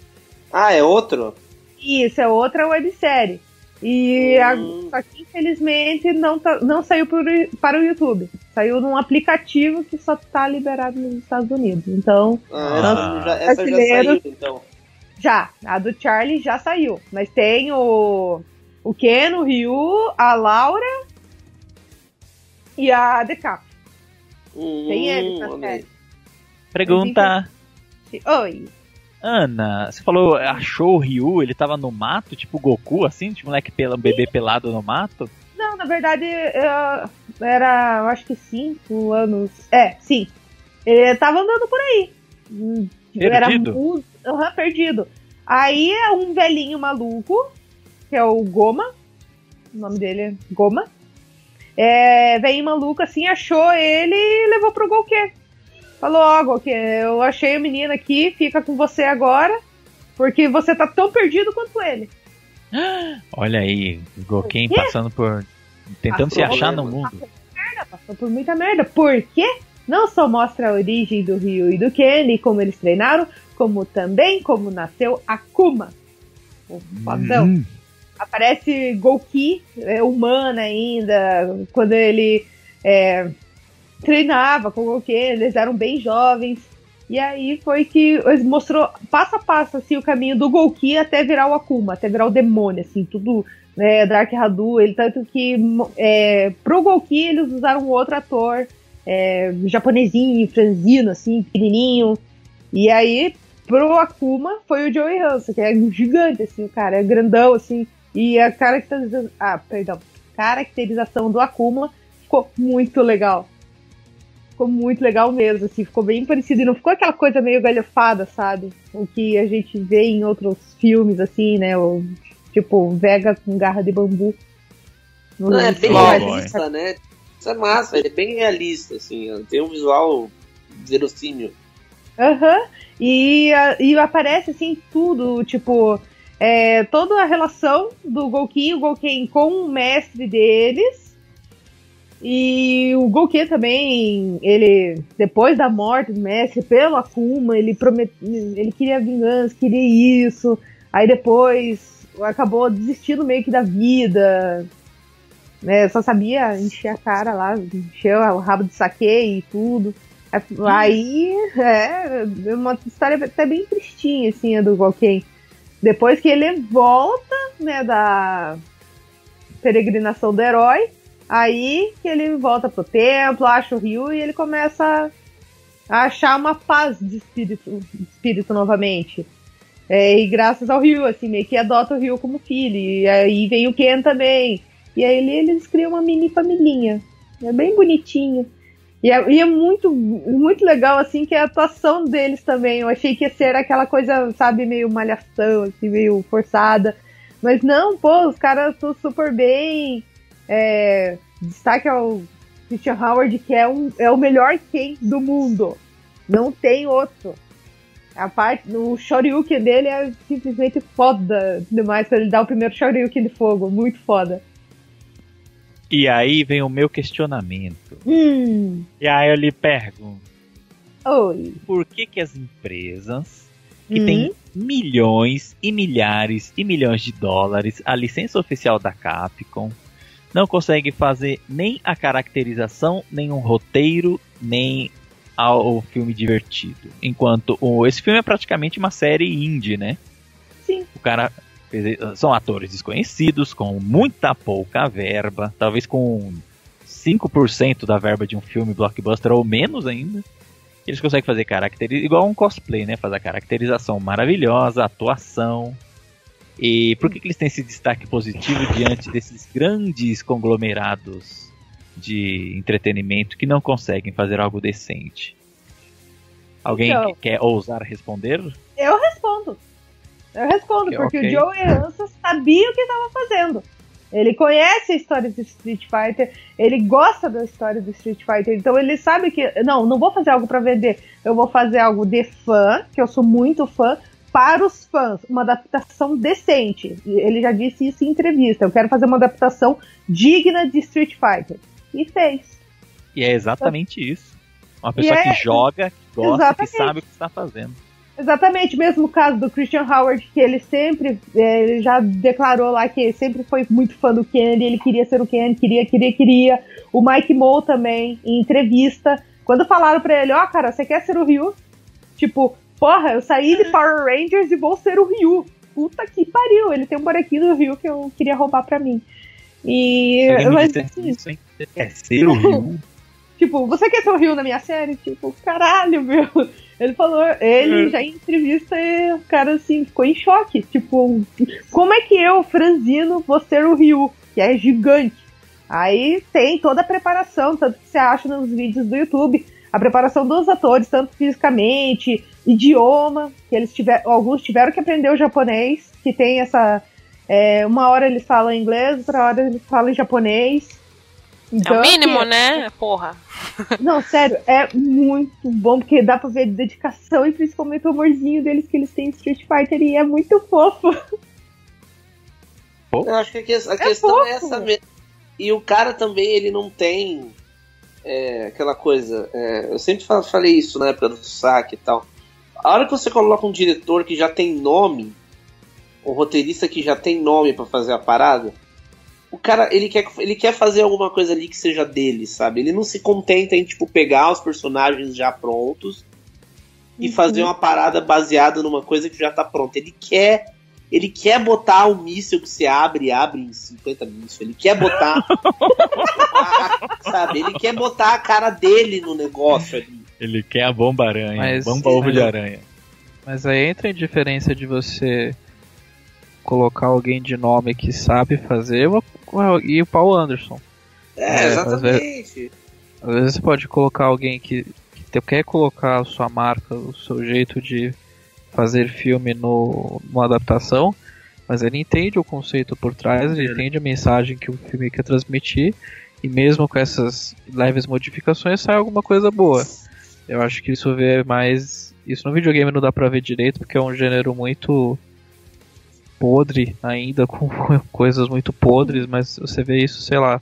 Ah, é outro? Isso, é outra websérie. E a- Hum. só que infelizmente não, tá- não saiu pro- para o YouTube. Saiu num aplicativo que só tá liberado nos Estados Unidos. Então, Ah, essa, Ah. já, essa já Brasileiro. saiu, então. já, a do Charlie já saiu. Mas tem o, o Ken, o Ryu, a Laura e a Decap. Hum, Tem eles na série. Pergunta. Oi. Ana, você falou, achou o Ryu, ele tava no mato, tipo Goku, assim, tipo moleque pela, um bebê pelado no mato? Não, na verdade, eu, era, eu acho que cinco anos. É, sim. Ele tava andando por aí. Hum, Era Perdido? um, uhum, perdido. Aí é um velhinho maluco, que é o Goma. O nome dele é Goma. É, velhinho maluco, assim, achou ele e levou pro Golke. Falou, ó, Golke, eu achei a menina aqui, fica com você agora, porque você tá tão perdido quanto ele. [gasps] Olha aí, o Goken quê? passando por. tentando se Passou achar no por- mundo. merda, passou por muita merda. Por quê? Não só mostra a origem do Ryu e do Ken e como eles treinaram, como também como nasceu Akuma. O fodão. Hum, Aparece Gouki, é, humana ainda, quando ele é, treinava com o Gouki, eles eram bem jovens. E aí foi que eles mostrou passo a passo assim, o caminho do Gouki até virar o Akuma, até virar o demônio, assim, tudo né, Dark Hadu, ele tanto que é, pro Gouki eles usaram outro ator, é, japonesinho, franzino, assim, pequenininho. E aí, pro Akuma, foi o Joey Hansen, que é um gigante, assim, o cara, é grandão, assim. E a caracterização, ah, perdão, caracterização do Akuma ficou muito legal. Ficou muito legal mesmo, assim, ficou bem parecido. E não ficou aquela coisa meio galhofada, sabe? O que a gente vê em outros filmes, assim, né? O, tipo, Vega com garra de bambu. Não, é bem Slow realista, né? Isso é massa, ele é bem realista, assim, tem um visual verossímil. Aham. E, a- e aparece assim tudo, tipo, é, toda a relação do Golki e o Golken com o mestre deles. E o Golki também, ele, depois da morte do mestre, pelo Akuma, ele promet, ele queria vingança, queria isso. Aí depois acabou desistindo meio que da vida. Né, só sabia encher a cara lá, encher o rabo de saque e tudo. Aí, é, é uma história até bem tristinha, assim, a do Golken. Depois que ele volta, né, da peregrinação do herói, aí que ele volta pro templo, acha o Ryu e ele começa a achar uma paz de espírito, de espírito novamente. É, e graças ao Ryu, assim, meio que adota o Ryu como filho. E aí vem o Ken também. E aí eles criam uma mini familhinha. É bem bonitinho. E é, e é muito, muito legal, assim, que a atuação deles também. Eu achei que ia ser aquela coisa, sabe, meio malhação, assim, meio forçada. Mas não, pô, os caras estão super bem. É, destaque ao Christian Howard, que é, um, é o melhor Ken do mundo. Não tem outro. A parte, o Shoryuken dele é simplesmente foda demais quando ele dá o primeiro Shoryuken de fogo. Muito foda. E aí vem o meu questionamento. Hum. E aí eu lhe pergunto: Oi. por que, que as empresas que Hum. têm milhões e milhares e milhões de dólares, a licença oficial da Capcom, não conseguem fazer nem a caracterização, nem um roteiro, nem ao filme divertido. Enquanto o, esse filme é praticamente uma série indie, né? Sim. O cara são atores desconhecidos com muita pouca verba, talvez com 5% da verba de um filme blockbuster ou menos ainda. Eles conseguem fazer caracterização, igual um cosplay, né? Fazer a caracterização maravilhosa, atuação. E por que, que eles têm esse destaque positivo diante desses grandes conglomerados de entretenimento que não conseguem fazer algo decente? Alguém Então. que quer ousar responder? Eu respondo. Eu respondo, porque ok. o Joe Hansen sabia o que estava fazendo. Ele conhece a história do Street Fighter, ele gosta da história do Street Fighter, então ele sabe que, não, não vou fazer algo para vender, eu vou fazer algo de fã, que eu sou muito fã, para os fãs, uma adaptação decente. E Ele já disse isso em entrevista, eu quero fazer uma adaptação digna de Street Fighter. E fez. E é exatamente isso. Uma pessoa é- que joga, que gosta, Exatamente. que sabe o que está fazendo. Exatamente, mesmo caso do Christian Howard, que ele sempre é, ele já declarou lá que sempre foi muito fã do Ken, ele queria ser o Ken, queria, queria, queria. O Mike Moe também, em entrevista, quando falaram pra ele, ó, cara, você quer ser o Ryu? Tipo, porra, eu saí de Power Rangers e vou ser o Ryu. Puta que pariu, ele tem um bonequinho do Ryu que eu queria roubar pra mim. E. Mas, assim, isso, hein? É ser o Ryu. [laughs] Tipo, você quer ser o Ryu na minha série? Tipo, caralho, meu. Ele falou, ele já em entrevista, o cara assim, ficou em choque. Tipo, como é que eu, franzino, vou ser o Ryu, que é gigante? Aí tem toda a preparação, tanto que você acha nos vídeos do YouTube, a preparação dos atores, tanto fisicamente, idioma, que eles tiveram, alguns tiveram que aprender o japonês, que tem essa. É, uma hora eles falam inglês, outra hora eles falam japonês. Então, é o mínimo, assim, né? Porra. [laughs] Não, sério, é muito bom, porque dá pra ver a dedicação e principalmente o amorzinho deles que eles têm em Street Fighter e é muito fofo. Eu acho que a, a questão é essa mesmo. E o cara também, ele não tem é, aquela coisa. é, eu sempre fa- falei isso na época do saque e tal. A hora que você coloca um diretor que já tem nome, um roteirista que já tem nome pra fazer a parada, o cara ele quer, ele quer fazer alguma coisa ali que seja dele, sabe? Ele não se contenta em tipo pegar os personagens já prontos e fazer uma parada baseada numa coisa que já tá pronta. Ele quer ele quer botar o míssil que você abre e abre em 50 mísseis. Ele quer botar. [laughs] sabe? Ele quer botar a cara dele no negócio ali. Ele quer a bomba aranha, Mas- bomba ovo de aranha. Mas aí entra a diferença de você colocar alguém de nome que sabe fazer e o Paul Anderson. É, É, exatamente. Às vezes você pode colocar alguém que, que quer colocar a sua marca, o seu jeito de fazer filme no, numa adaptação, mas ele entende o conceito por trás, ele entende a mensagem que o filme quer transmitir, e mesmo com essas leves modificações sai alguma coisa boa. Eu acho que isso vê mais. Isso no videogame não dá pra ver direito, porque é um gênero muito podre ainda, [laughs] com coisas muito podres, mas você vê isso, sei lá,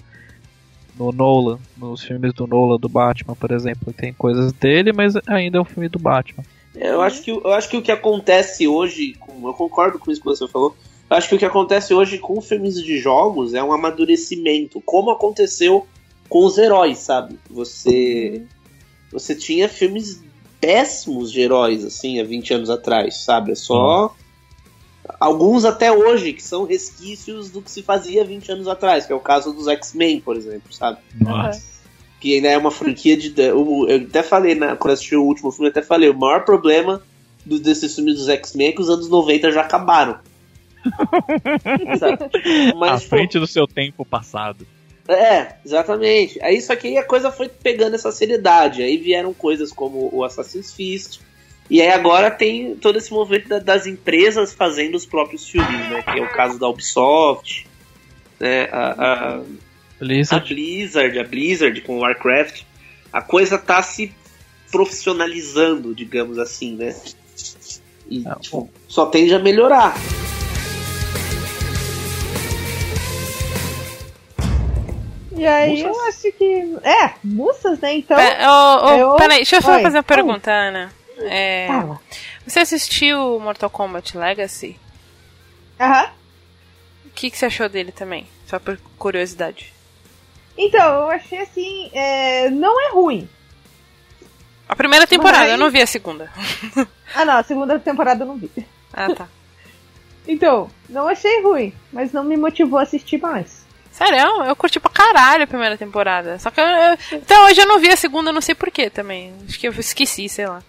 no Nolan, nos filmes do Nolan, do Batman, por exemplo. Tem coisas dele, mas ainda é um filme do Batman. Eu acho, que, eu acho que o que acontece hoje, com- eu concordo com isso que você falou, eu acho que o que acontece hoje com filmes de jogos é um amadurecimento, como aconteceu com os heróis, sabe? Você, você tinha filmes péssimos de heróis, assim, há 20 anos atrás, sabe? É só. Alguns até hoje, que são resquícios do que se fazia 20 anos atrás, que é o caso dos X-Men, por exemplo, sabe? Nossa. que ainda é uma franquia de. Eu até falei, né, quando assisti o último filme, eu até falei, o maior problema do- desses filmes dos X-Men é que os anos 90 já acabaram. [laughs] Sabe? à Mas, pô, frente do seu tempo passado. é, exatamente. Aí só que aí a coisa foi pegando essa seriedade. Aí vieram coisas como o Assassin's Fist. E aí agora tem todo esse movimento da- das empresas fazendo os próprios filmes, né? Que é o caso da Ubisoft, né? A, a- a Blizzard, Blizzard, a Blizzard com o Warcraft, a coisa tá se profissionalizando, digamos assim, né? E Ah, tipo, só tende a melhorar. E aí Mussas? eu acho que. É, Mussas, né? Então. Pe- ô, ô, eu- Peraí, deixa eu só Oi, fazer uma oi. pergunta, Ana. É, Fala. você assistiu Mortal Kombat Legacy? Aham. O que, que você achou dele também? Só por curiosidade. Então, eu achei assim. é, Não é ruim. A primeira temporada, Mas- eu não vi a segunda. [laughs] Ah, não, a segunda temporada eu não vi. Ah, tá. Então, não achei ruim, mas não me motivou a assistir mais. Sério, eu curti pra caralho a primeira temporada. Só que eu, eu- até hoje eu não vi a segunda, não sei porquê também. Acho que eu esqueci, sei lá.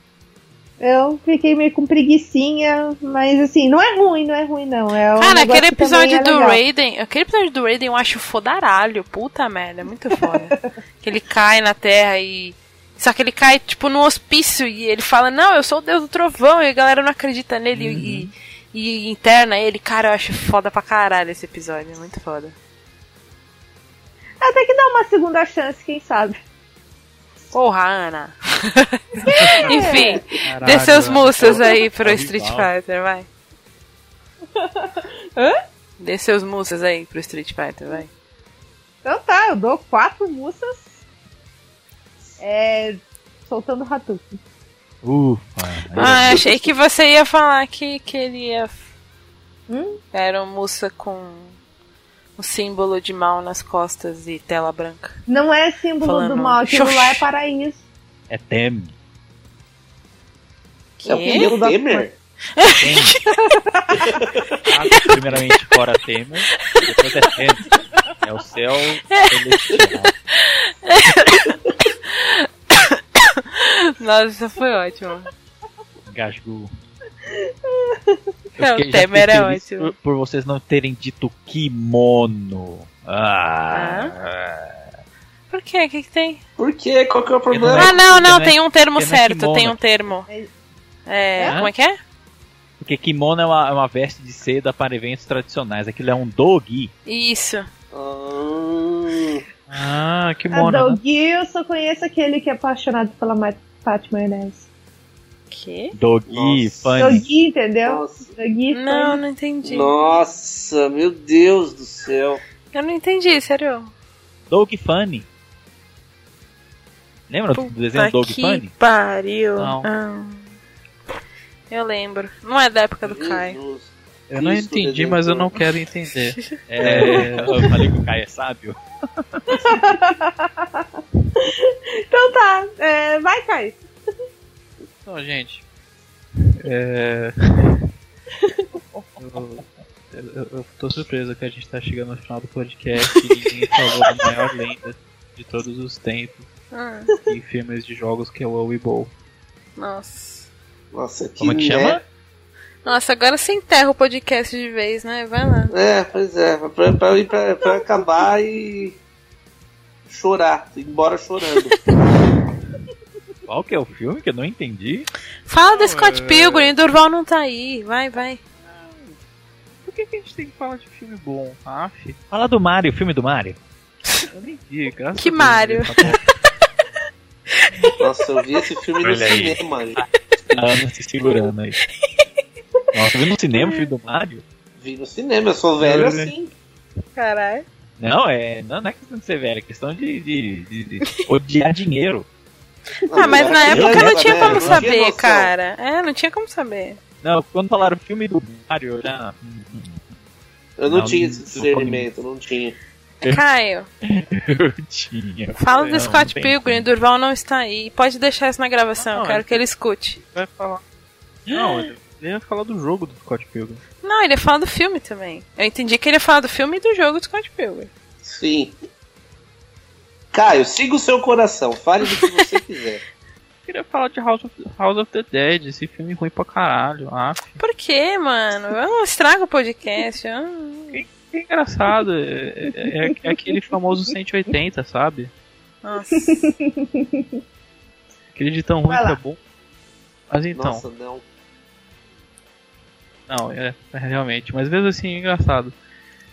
Eu fiquei meio com preguicinha, mas assim, não é ruim, não é ruim, não. É um Cara, aquele episódio é do legal. Raiden, aquele episódio do Raiden eu acho fodaralho. Puta merda, é muito foda. [laughs] que ele cai na terra e. Só que ele cai, tipo, no hospício e ele fala, não, eu sou o deus do trovão, e a galera não acredita nele e, e interna ele. Cara, eu acho foda pra caralho esse episódio, é muito foda. Até que dá uma segunda chance, quem sabe. Porra, Ana. [laughs] Enfim, Caralho, dê seus Ana. moças aí pro Tá Street. Fighter, vai. Hã? Dê seus moças aí pro Street Fighter, vai. Então tá, eu dou quatro mussas. É. Soltando Hadouken. Ufa. Ah, achei que você ia falar que queria. Hum? Era uma moça com um símbolo de mal nas costas e tela branca. Não é símbolo Falando do mal, aquilo lá é paraíso. É Tem. É o Que? que? O Temer? Tem. Ah, primeiramente fora Temer, depois é Tem. É o céu celestial. Nossa, isso foi ótimo. Gasgul. Não, fiquei o Temer é ótimo. Por, por vocês não terem dito kimono. Ah. Por quê? O que, que tem? Por quê? Qual que é o problema? é- Ah, não, não, porque tem um termo é certo, kimono. tem um termo. É, Hã? como é que é? Porque kimono é uma, é uma veste de seda para eventos tradicionais. Aquilo é um dogi. Isso. Ah, Ah, que A né? Dogi, eu só conheço aquele que é apaixonado pela Paty Maionese. Que? Dogi, funny. Dogi, entendeu? nossa. Dogi, Não, funny. não entendi. Nossa, meu Deus do céu. Eu não entendi, sério. Dog Funny. Lembra do desenho Puta Dog que Funny? pariu. Não. Ah. Eu lembro. Não é da época do Caio. Eu não entendi, desenho mas eu não quero entender. [laughs] É, eu falei que o Caio é sábio. [laughs] Então tá, é, vai, Caio. Então, gente. É. Eu, eu, eu tô surpreso que a gente tá chegando no final do podcast e ninguém falou da maior lenda de todos os tempos Ah, em filmes de jogos que é o Weeble. nossa. Nossa, que Como é que né? chama? Nossa, agora você enterra o podcast de vez, né? Vai lá. É, pois é. Pra, pra, pra, pra acabar e chorar. Ir embora chorando. [laughs] Qual que é o filme que eu não entendi? Fala do Não, Scott é- Pilgrim, Durval não tá aí. Vai, vai. Por que, que a gente tem que falar de filme bom? Aff, Fala do Mario, o filme do Mario. [laughs] eu nem vi, graças Que a Deus, Mario? Tá. Nossa, eu vi esse filme no Olha aí. cinema. gente. Anos se segurando aí. Nossa, viu no cinema o filme do Mario? Vi no cinema, eu sou velho assim. Caralho. Não, é, não, não é questão de ser velho, é questão de, de, de- de odiar dinheiro. Ah, mas na época não tinha né? como saber, cara. É, não tinha como saber. Não, quando falaram filme do Mario, eu já. Eu não, Não, tinha esse discernimento, não tinha. Caio, Eu tinha. fala do Não, Scott não Pilgrim, Durval não está aí. Pode deixar isso na gravação, Não, quero é- que ele escute. Vai falar. Não, ele ele ia falar do jogo do Scott Pilgrim. Não, ele ia falar do filme também. Eu entendi que ele ia falar do filme e do jogo do Scott Pilgrim. Sim. Caio, siga o seu coração, fale do que você [laughs] quiser. Eu queria falar de House of, House of the Dead, esse filme ruim pra caralho. Aff. Por quê, mano? Eu não estrago o podcast. eu- É engraçado, é, é- é- aquele famoso 180, sabe? Nossa. [laughs] Aquele de tão ruim que é bom. Mas então, Nossa, não. não, é, é realmente, mas mesmo assim é engraçado.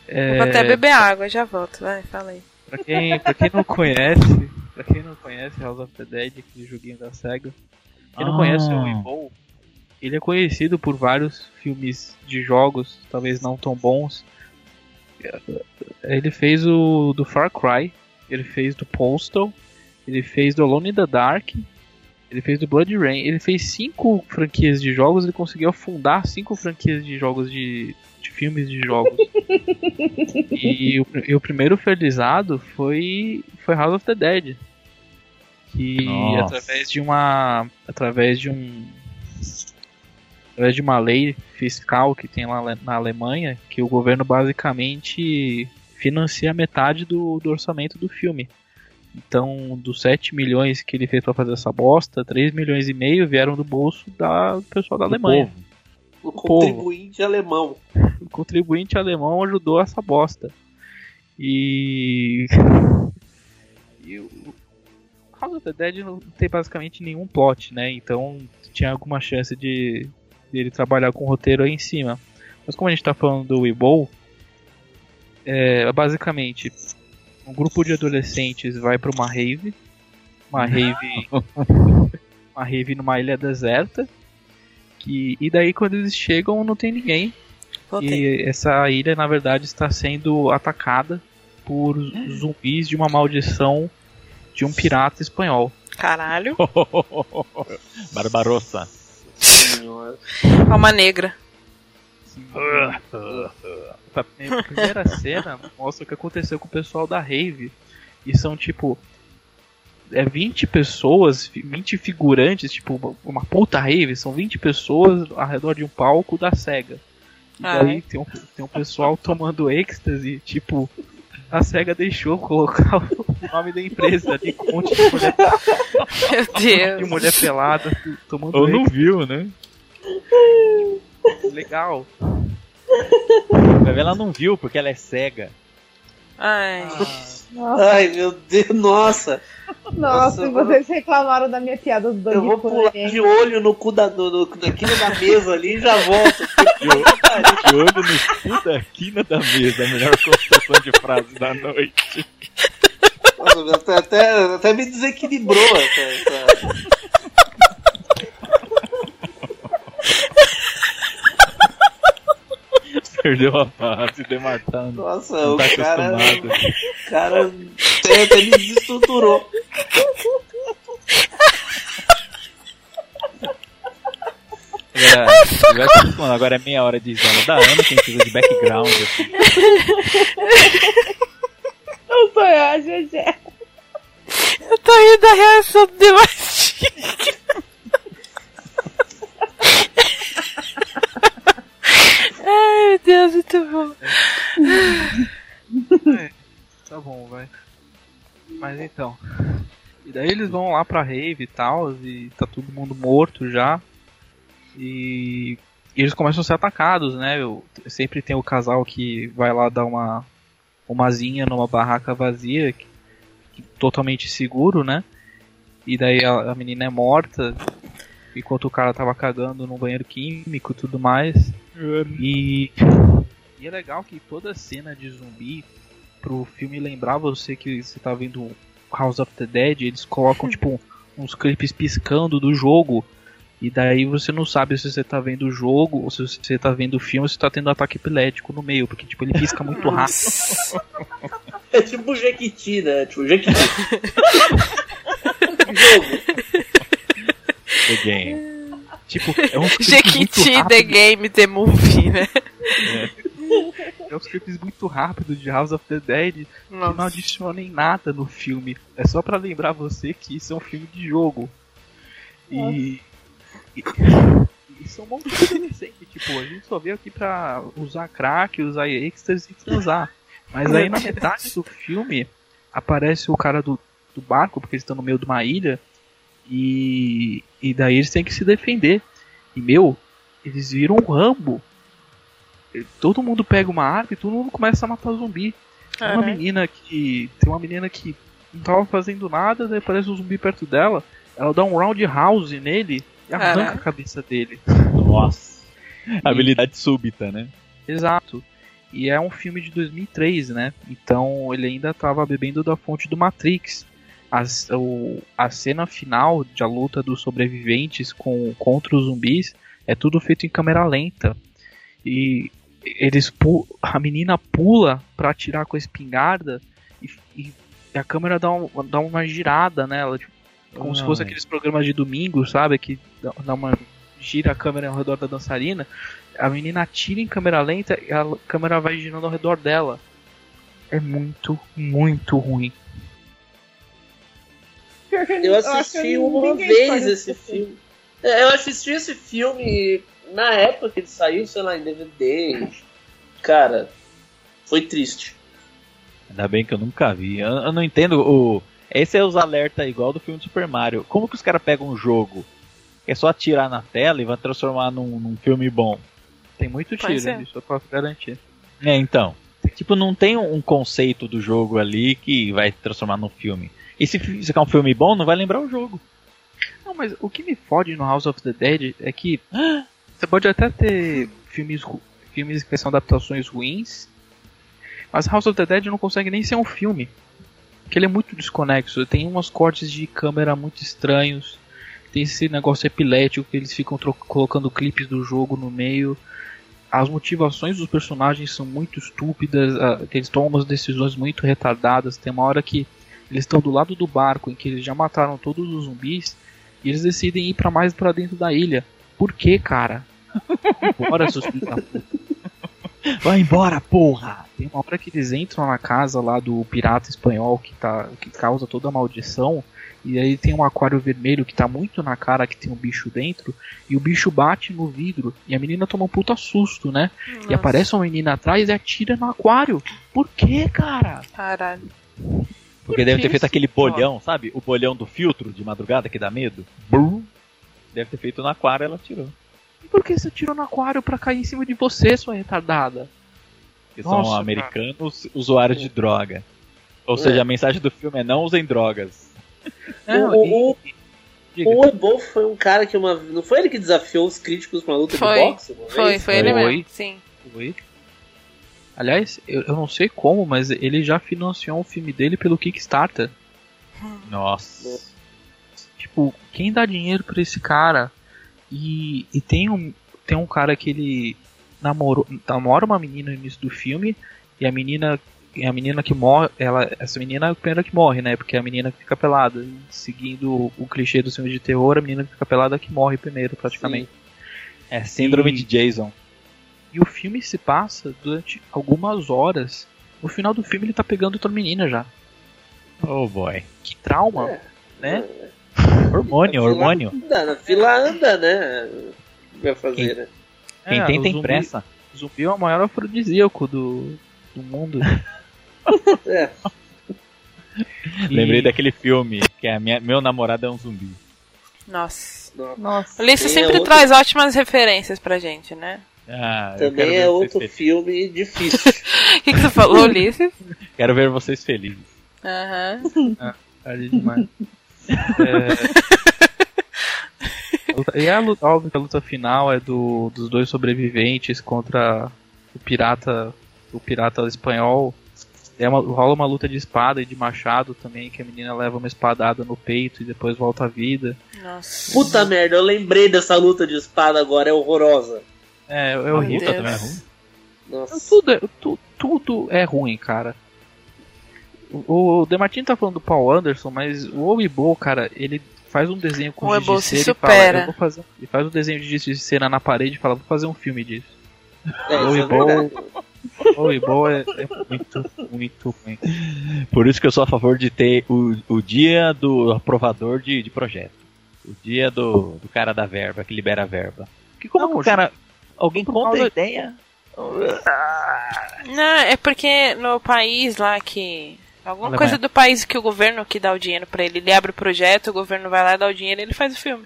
É, Vou até beber água, já volto. Vai, fala aí. pra, quem, pra quem não conhece, pra quem não conhece House of the Dead, aquele joguinho da SEGA, quem não Ah. conhece o Weeble, ele é conhecido por vários filmes de jogos, talvez não tão bons. Ele fez o do Far Cry, ele fez do Postal, ele fez do Alone in the Dark, ele fez do Blood Rain, ele fez cinco franquias de jogos, ele conseguiu afundar cinco franquias de jogos de, de filmes de jogos. [laughs] e, o, e o primeiro fertilizado foi, foi House of the Dead. Que Nossa. através de uma. Através de um. Através de uma lei fiscal que tem lá na Alemanha, que o governo basicamente financia metade do, do orçamento do filme. Então, dos 7 milhões que ele fez pra fazer essa bosta, 3 milhões e meio vieram do bolso da, do pessoal da Do Alemanha. povo. O contribuinte alemão. [laughs] O contribuinte alemão ajudou essa bosta. E. [laughs] e o House of the Dead não tem basicamente nenhum plot, né? Então tinha alguma chance de, ele trabalhar com o roteiro aí em cima. Mas como a gente tá falando do Weeble, é basicamente um grupo de adolescentes vai pra uma rave. Uma rave. [laughs] uma rave numa ilha deserta. Que, e daí quando eles chegam não tem ninguém. Voltei. E essa ilha, na verdade, está sendo atacada por zumbis de uma maldição de um pirata espanhol. Caralho. [laughs] Barbarossa. Senhora. Alma negra. A primeira [laughs] cena mostra o que aconteceu com o pessoal da Rave. E são tipo. É 20 pessoas, 20 figurantes, tipo, uma- puta rave, são 20 pessoas ao redor de um palco da SEGA. E Ah, daí tem um, tem um pessoal tomando êxtase, tipo, a SEGA deixou colocar o nome da empresa ali com um monte de mulher, Meu de Deus. mulher pelada tomando Ou não viu, né? Legal. Ela não viu porque ela é cega. Ai. Nossa, Ai, meu Deus, nossa. nossa, e vocês reclamaram da minha piada do Eu vou pular de olho no cu da, no, no, naquilo da mesa ali e já volto. [laughs] De olho no cu da quina da mesa, a melhor construção de frase da noite. Nossa, até, até, até me desequilibrou essa. essa... [laughs] Perdeu a face, demartando. Nossa, Não o tá cara. acostumado. O cara me desestruturou. Agora, vai acostumando. Agora é meia hora de risada da Ana, quem precisa de background. Assim. Não [laughs] sou eu, a GG. [laughs] Eu tô rindo da reação do Demastic. Ai, meu Deus, muito bom. É, tá bom, vai. Mas então. E daí eles vão lá pra rave e tal, e tá todo mundo morto já. E, e eles começam a ser atacados, né? Eu, sempre tem o casal que vai lá dar uma umazinha numa barraca vazia, que, que- totalmente seguro, né? E daí a, a menina é morta, enquanto o cara tava cagando no banheiro químico e tudo mais. E, e é legal que toda cena de zumbi, pro filme lembrar você que você tá vendo House of the Dead, eles colocam [laughs] tipo uns clipes piscando do jogo. E daí você não sabe se você tá vendo o jogo, ou se você tá vendo o filme, ou se tá tendo ataque epilético no meio, porque tipo ele pisca muito rápido. [laughs] É tipo Jequiti, né? Tipo Jequiti. [laughs] Jogo. The game. Tipo, é um muito Jequiti, The Game, The Movie, né? é uns clipes muito rápidos de House of the Dead que não Nossa. adicionem nada no filme. É só pra lembrar você que isso é um filme de jogo. E. E, [laughs] e são um monte de adolescente, tipo, a gente só veio aqui pra usar crack, usar extras e transar. Mas aí na metade do filme aparece o cara do, do barco, porque eles estão no meio de uma ilha, e, e daí eles têm que se defender. E meu, eles viram um rambo. E Todo mundo pega uma arma e todo mundo começa a matar zumbi. Tem uma menina que. Tem uma menina que não tava fazendo nada, daí aparece um zumbi perto dela. Ela dá um roundhouse nele e arranca Caraca. a cabeça dele. Nossa. Habilidade súbita, né? Exato. E é um filme de 2003, né? Então ele ainda tava bebendo da fonte do Matrix. As- o- a cena final de a luta dos sobreviventes com, contra os zumbis é tudo feito em câmera lenta. E eles a menina pula pra atirar com a espingarda e, e a câmera dá, um- dá uma girada nela, tipo, como se fosse Ai. aqueles programas de domingo, sabe? Que dá, uma gira a câmera ao redor da dançarina. A menina atira em câmera lenta e a câmera vai girando ao redor dela. É muito, muito ruim. Eu assisti uma ninguém vez esse filme. É, Eu assisti esse filme na época que ele saiu, sei lá, em DVD. Cara, foi triste. Ainda bem que eu nunca vi. Eu, eu não entendo o. Esse é os alerta igual do filme do Super Mario. Como que os caras pegam um jogo? que É só atirar na tela e vai transformar num, num filme bom. Tem muito tiro, é. isso eu posso garantir. É, então. Tipo, não tem um um conceito do jogo ali que vai transformar num filme. E se ficar um filme bom, não vai lembrar o jogo. Não, mas o que me fode no House of the Dead é que [gasps] você pode até ter filmes, filmes que são adaptações ruins, mas House of the Dead não consegue nem ser um filme. Porque ele é muito desconexo. Tem umas cortes de câmera muito estranhos. Tem esse negócio epilético que eles ficam colocando clipes do jogo no meio. As motivações dos personagens são muito estúpidas. Eles tomam umas decisões muito retardadas. Tem uma hora que eles estão do lado do barco em que eles já mataram todos os zumbis e eles decidem ir pra mais pra dentro da ilha. Por que, cara? Bora, seus filhos da puta. Vai embora, porra! Tem uma hora que eles entram na casa lá do pirata espanhol que, tá, que causa toda a maldição. E aí tem um aquário vermelho que tá muito na cara que tem um bicho dentro. E o bicho bate no vidro. E a menina toma um puta susto, né? E aparece uma menina atrás e atira no aquário. Por que, cara? Caralho. Porque deve ter feito aquele bolhão, sabe? O bolhão do filtro de madrugada que dá medo. Brum. Deve ter feito no aquário ela tirou. E por que você tirou no aquário pra cair em cima de você, sua retardada? Que Nossa, são cara. americanos usuários de droga. Ou seja, a mensagem do filme é não usem drogas. Não, o, o, diga. o Ebo foi um cara que uma. Não foi ele que desafiou os críticos pra uma luta Foi. de boxe? uma Foi, vez? foi ele Foi. mesmo. Sim. Foi. Aliás, eu, eu não sei como, mas ele já financiou um filme dele pelo Kickstarter. Nossa. Tipo, quem dá dinheiro pra esse cara? E, e tem um tem um cara que ele namorou, namora uma menina no início do filme e a menina e a menina que morre, ela essa menina é a primeira que morre, né? Porque é a menina que fica pelada, E seguindo o, clichê do filme de terror, a menina que fica pelada é que morre primeiro, praticamente. É síndrome E- de Jason. E o filme se passa durante algumas horas. No final do filme ele tá pegando outra menina já. Oh boy. Que trauma, É. né? Hormônio, hormônio. Anda, na fila anda, né? Vai fazer, né? Quem É, tem tem zumbi- pressa. Zumbi é o maior afrodisíaco do, do mundo. [laughs] É. E- [laughs] Lembrei daquele filme que é minha, Meu Namorado é um Zumbi. Nossa. Nossa. O Ulisses Tem sempre outro- traz ótimas referências pra gente, né? Ah, Também é outro felizes. filme difícil. [laughs] O que, que você falou, Ulisses? Quero ver vocês felizes. Aham. Tarde demais. É... a luta- E a luta, óbvio que a luta final é do, dos dois sobreviventes contra o pirata, o pirata espanhol. É uma, rola uma luta de espada e de machado também, que a menina leva uma espadada no peito e depois volta à vida. Nossa. Puta merda, eu lembrei dessa luta de espada agora, é horrorosa. É, é horrível. Também é ruim. Nossa. Tudo é, tu- tudo é ruim, cara. O, o Demartini tá falando do Paul Anderson, mas o Oibo, cara, ele faz um desenho com O giz de Oibo se cera e fala, supera. eu vou fazer, ele faz um desenho de giz de cera na parede e fala, vou fazer um filme disso. É, o é o Oibo é, é muito, muito ruim. Por isso que eu sou a favor de ter o, o dia do aprovador de, de projeto. O dia do, do cara da verba, que libera a verba. Que como Não, que o cara. Alguém conta a ideia? Não, é porque no país lá que. Alguma Alemanha. coisa do país que o governo que dá o dinheiro pra ele. Ele abre o projeto, o governo vai lá, dá o dinheiro e ele faz o filme.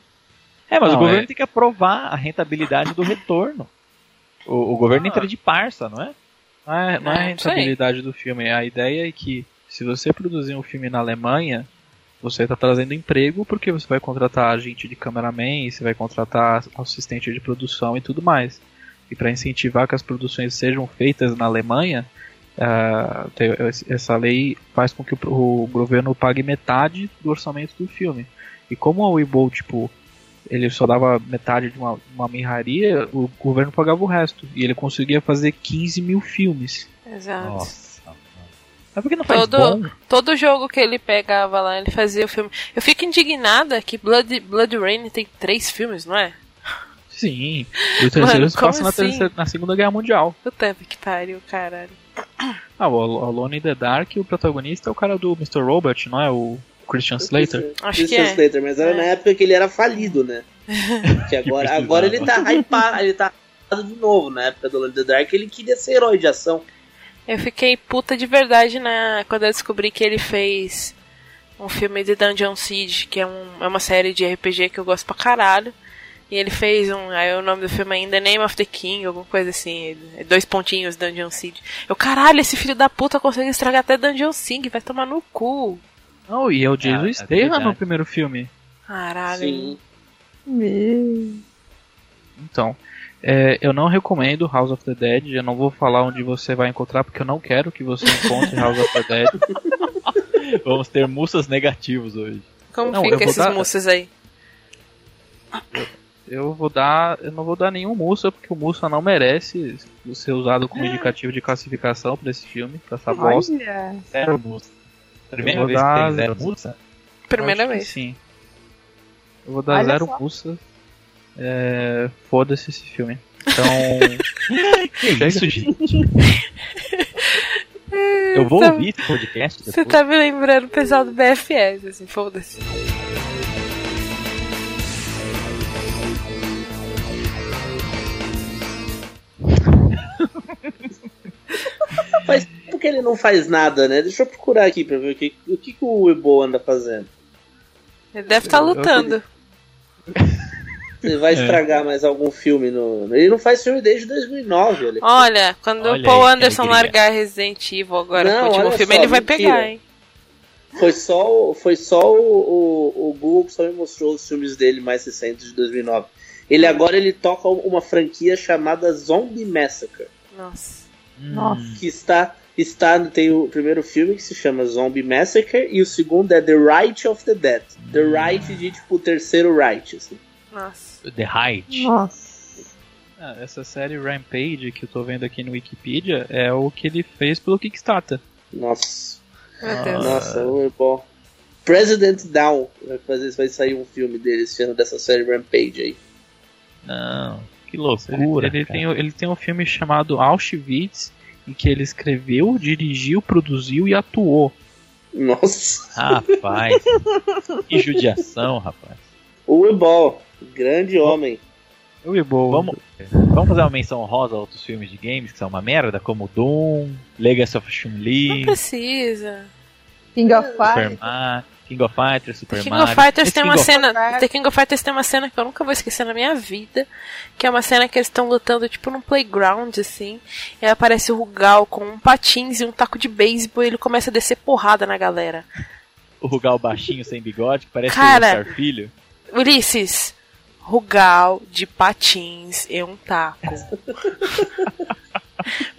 É, mas Não, o governo é- tem que aprovar a rentabilidade do retorno. O, o governo entra de parça, não é? Não é, não é a É, aí. rentabilidade do filme, a ideia é que se você produzir um filme na Alemanha, você está trazendo emprego porque você vai contratar gente de cameraman, você vai contratar assistente de produção e tudo mais. E para incentivar que as produções sejam feitas na Alemanha, tem- essa lei faz com que o, o governo pague metade do orçamento do filme. E como a Weibo, tipo, ele só dava metade de uma, uma mirraria, o governo pagava o resto. E ele conseguia fazer 15 mil filmes. Exato. Nossa. Mas por que não faz Todo- bom? Todo jogo que ele pegava lá, ele fazia o filme. Eu fico indignada que Blood, Blood Rain tem três filmes, não é? Sim. E o terceiro Mano, se passa como na, assim? terceira- na Segunda Guerra Mundial. Puta que pariu, caralho. Ah, o Al- Alone in the Dark, o protagonista é o cara do Mr. Robot, não é? O Christian Slater. Acho Christian que é. Slater, mas era É. na época que ele era falido, né? [laughs] Que agora, precisava. agora ele tá hypado, ele tá hypado de novo. Na época do Lord of the Dark, ele queria ser herói de ação. Eu fiquei puta de verdade na quando eu descobri que ele fez um filme de Dungeon Siege, que é, um, é uma série de RPG que eu gosto pra caralho. E ele fez um. Aí o nome do filme ainda é Name of the King, alguma coisa assim. é dois pontinhos Dungeon Siege. Eu, caralho, esse filho da puta consegue estragar até Dungeon Siege, vai tomar no cu. Não, e é o Jason Ah, é Statham verdade. no primeiro filme. Caralho. Sim. Meu. Então, é, eu não recomendo House of the Dead. Eu não vou falar onde você vai encontrar, porque eu não quero que você encontre House of the Dead. [laughs] Vamos ter mussas negativos hoje. Como Não, eu fica vou esses dar- aí? Eu vou dar. Eu não vou dar nenhum Mussa, porque o Mussa não merece ser usado como indicativo de classificação pra esse filme, pra essa bosta. Olha. Zero mussa. Primeira vez que dar- tem zero mussa? Primeira que vez. Sim. Eu vou dar Olha zero só. Mussa. É, Foda-se esse filme. Então. [laughs] Que isso, gente? [laughs] Eu vou Tá- ouvir esse podcast Você depois. tá me lembrando o pessoal do BFS, assim, foda-se. [laughs] Faz tempo que ele não faz nada, né? Deixa eu procurar aqui pra ver o que, o que, que o Ebo anda fazendo. Ele deve estar eu lutando. Você vai [laughs] estragar mais algum filme no. Ele não faz filme desde 2009, olha. Olha, quando Olha o Paul aí, Anderson alegria. largar Resident Evil agora Não, no último filme, só, ele vai mentira. pegar, hein? Foi só, o- foi só o, o, o Google que só me mostrou os filmes dele mais recentes de 2009. Ele agora ele toca uma franquia chamada Zombie Massacre, Nossa. Nossa. que está está tem o primeiro filme que se chama Zombie Massacre e o segundo é The Right of the Dead. The Right de tipo o terceiro Right, assim. Nossa. The Height. Nossa. Ah, essa série Rampage que eu tô vendo aqui no Wikipedia é o que ele fez pelo Kickstarter. Nossa. Deus. Nossa, o bom. President Down vai fazer vai sair um filme dele esse ano dessa série Rampage aí. Não, que Ele, loucura. ele cara. tem, o- ele tem um filme chamado Auschwitz, em que ele escreveu, dirigiu, produziu e atuou. Nossa. Rapaz. que judiação, rapaz. O Ebol, grande homem. Eu e boa. Vamos, vamos fazer uma menção rosa a outros filmes de games que são uma merda, como Doom, Legacy of Não Chun-Li, precisa. King of Fighters. King of Fighters, Super The King Mario. of Fighters Esse tem King uma of- cena. The King of Fighters tem uma cena que eu nunca vou esquecer na minha vida. Que é uma cena que eles estão lutando, tipo, num playground, assim. E aí aparece o Rugal com um patins e um taco de beisebol e ele começa a descer porrada na galera. O Rugal baixinho sem bigode, que parece Cara. Star Filho. Ulisses, Rugal de patins e um taco. [laughs]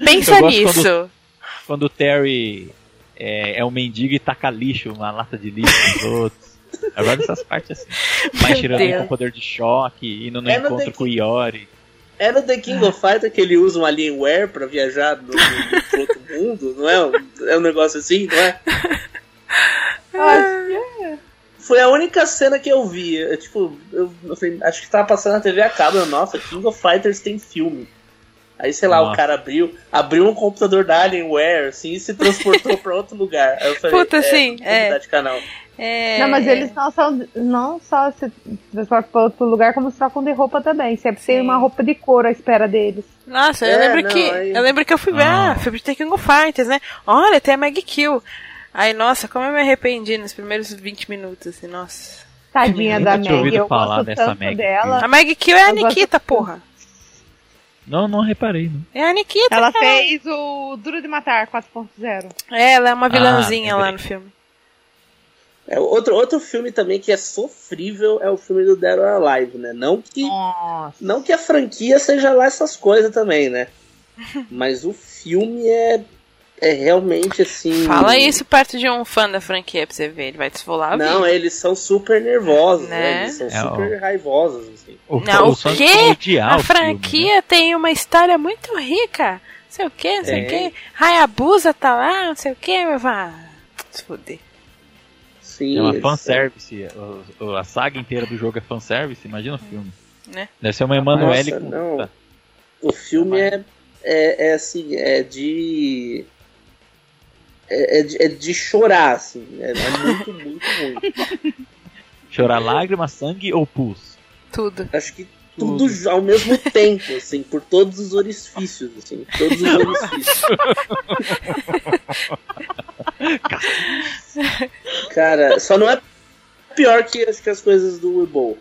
Pensa nisso. quando- Quando o Terry é, é um mendigo e taca lixo, uma lata de lixo nos [laughs] outros. Agora essas partes assim. Vai tirando com poder de choque, indo no É no encontro The com o Iori. É no The King of Fighter que ele usa um Alienware pra viajar no, no, pro outro mundo, não é? Um- É um negócio assim, não é? Ah, Foi a única cena que eu vi. Eu, tipo, eu, eu falei, acho que tava passando na TV a cabo. Nossa, King of Fighters tem filme. Aí, sei lá, o Nossa. cara abriu, abriu um computador da Alienware, assim, e se transportou pra outro lugar. Aí eu falei, Puta, é, sim, é. de canal. É... Não, mas eles não, são, não só se transportam para outro lugar, como se trocam de roupa também. Sempre tem uma roupa de couro à espera deles. Nossa, eu É, lembro não, que. aí- Eu lembro que eu fui ver, Ah. ah, fui King of Fighters, né? Olha, tem a Mag Kill. Aí, nossa, como eu me arrependi nos primeiros 20 minutos, assim, nossa. Tadinha da Meg, eu falar gosto dessa tanto Meg. dela. A Mag Kill é a Eu gosto Nikita, tanto. porra. Não, não reparei, não. É a Nikita. Ela cara. fez o Duro de Matar 4.0. É, ela é uma Ah, vilãzinha lá no filme. É, outro, outro filme também que é sofrível é o filme do Dead or Alive, né? Não que, Nossa. não que a franquia seja lá essas coisas também, né? [laughs] Mas o filme é, é realmente assim. Fala isso perto de um fã da franquia pra você ver, ele vai te esfolar a Não, vida. eles são super nervosos, né? Né? Eles são É, super raivosos, assim. O, Não, o quê? A o filme, franquia né? tem uma história muito rica. Não sei o que, não sei o Tem. que. Hayabusa tá lá, não sei o que, meu vá. Se fuder. Sim, É uma fanservice. O- A saga inteira do jogo é fanservice, imagina o filme. Né? Deve ser uma Emanuele Nossa, com. não. O filme é, é, é assim, é de. É, é de, é de chorar, assim. É, é muito, [laughs] muito ruim. Chorar lágrima, sangue ou pus? Tudo. Acho que tudo ao mesmo tempo, assim, por todos os orifícios, assim. Todos os orifícios. [laughs] Cara, só não é pior que acho que as coisas do Weeble.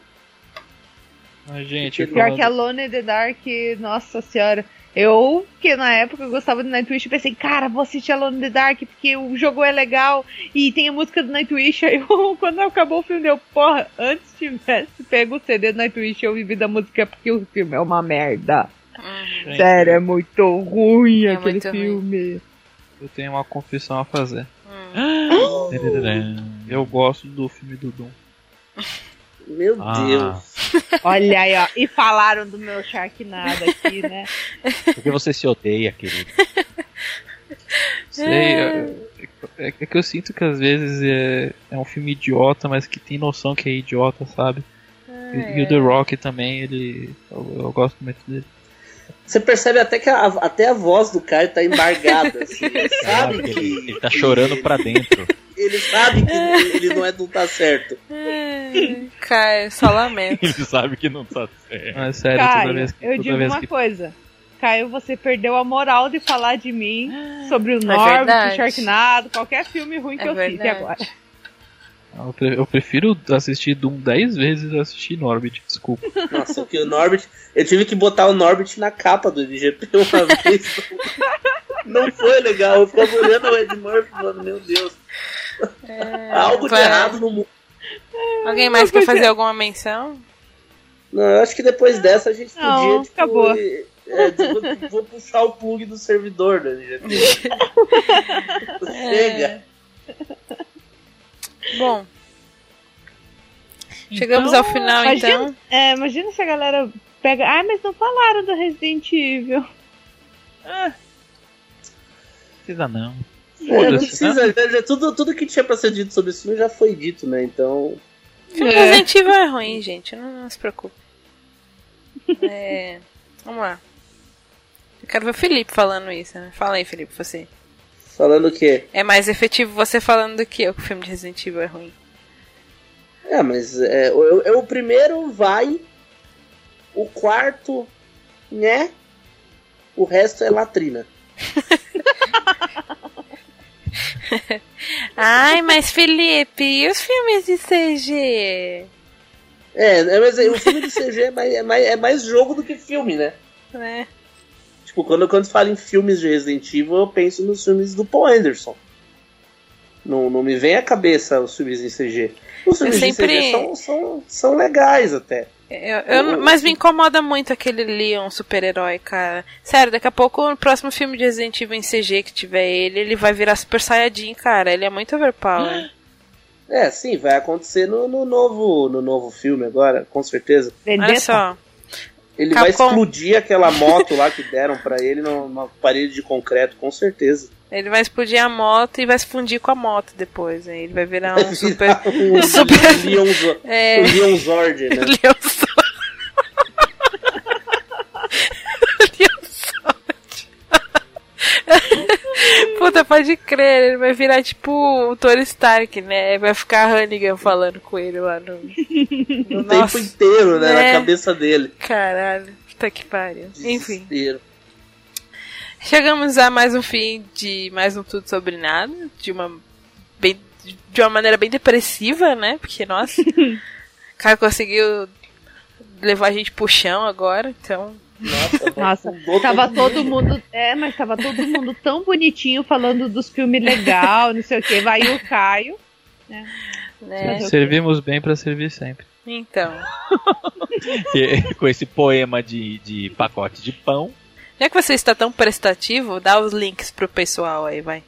Mas, gente, Pior falando- que Alone in the Dark, nossa senhora. Eu, que na época eu gostava do Nightwish, pensei, cara, vou assistir Alone in the Dark porque o jogo é legal e tem a música do Nightwish. [laughs] Aí eu, quando acabou o filme, deu, porra, antes tivesse pego o CD do Nightwish eu vivi da música porque o filme é uma merda. gente, Sério, é muito ruim É aquele muito ruim. filme. eu tenho uma confissão a fazer. Hum. [gasps] Eu gosto do filme do Doom. Meu Ah. Deus. Olha aí, ó. E falaram do meu Sharknado aqui, né? Porque você se odeia, querido. Sei, é, é- é que eu sinto que às vezes é, é um filme idiota, mas que tem noção que é idiota, sabe? E, e o The Rock também, ele. Eu, eu gosto muito dele. Você percebe até que a, até a voz do cara tá embargada, [laughs] assim. Ele sabe Ele, que. ele tá chorando pra dentro. [laughs] Ele sabe que ele não é não tá certo. Ai, Cara, só lamento. [laughs] Ele sabe que não tá certo. Mas sério, toda Caio, vez que. eu toda digo vez uma que coisa. Caio, você perdeu a moral de falar de mim [gasps] sobre o É Norbit, verdade. o Sharknado, qualquer filme ruim que É eu cite verdade. agora. Eu pre- Eu prefiro assistir Doom 10 vezes a assistir Norbit, desculpa. [laughs] Nossa, que o Norbit. Eu tive que botar o Norbit na capa do LGP uma [laughs] vez. Não foi legal. Eu ficava olhando o Ed Murphy falando, meu Deus. Algo de vai- errado no mundo. Alguém mais quer fazer alguma menção? Não, eu acho que depois dessa a gente Não, podia. Tipo, acabou. é, vou, vou puxar o plug do servidor do LGP. [laughs] Chega. Bom. Chegamos Então, ao final, imagina- então. É, imagina se a galera pega. Ah, mas não falaram do Resident Evil. Precisa não. É, não precisa, já- já- tudo, tudo que tinha pra ser dito sobre esse filme já foi dito, né? Então. Filme Resident Evil é ruim, gente. Não, não se preocupe. É, vamos lá. Eu quero ver o Felipe falando isso, né? Fala aí, Felipe, você. Falando o quê? É mais efetivo você falando do que eu que o filme de Resident Evil é ruim. É, mas é, o, o- o primeiro vai, o quarto, né? O resto é latrina. [laughs] Ai, mas Felipe, e os filmes de CG? É, é, mas é, o filme de CG é mais, é, mais, é mais jogo do que filme, né? Né? Tipo, quando, quando falo em filmes de Resident Evil, eu penso nos filmes do Paul Anderson. Não, não me vem à cabeça os filmes em CG. Os filmes sempre- em CG são, são, são legais até. Eu, eu mas me incomoda muito aquele Leon super-herói, cara. Sério, daqui a pouco no próximo filme de Resident Evil em CG que tiver ele, ele vai virar Super Saiyajin, cara. Ele é muito overpower. É, sim, vai acontecer no, no novo, no novo filme agora, com certeza. Olha só. Ele vai Capcom. explodir aquela moto lá que deram pra ele numa parede de concreto, com certeza. Ele vai explodir a moto e vai se fundir com a moto depois. Aí ele vai virar um [laughs] Vai super. virar um super- Leon, É. um Leon Zord, né? [laughs] Leon Zord. Leon Zord. Puta, pode crer, ele vai virar tipo o Tony Stark, né? Vai ficar a Hannigan falando com ele lá no. no O tempo nossa, inteiro, né? É. Na cabeça dele. caralho. Puta que pariu. Enfim. Desespero. Chegamos a mais um fim de mais um Tudo Sobre Nada, de uma bem, de uma maneira bem depressiva, né? Porque, nossa, [laughs] o cara conseguiu levar a gente pro chão agora, então... Nossa, Nossa, tava todo todo mundo. É, mas tava todo mundo tão bonitinho falando dos filmes legal, não sei o que. Vai o Caio. Né? Servimos bem pra servir sempre. Então, Que- [laughs] com esse poema de, de pacote de pão. já que você está tão prestativo, dá os links pro pessoal aí, vai.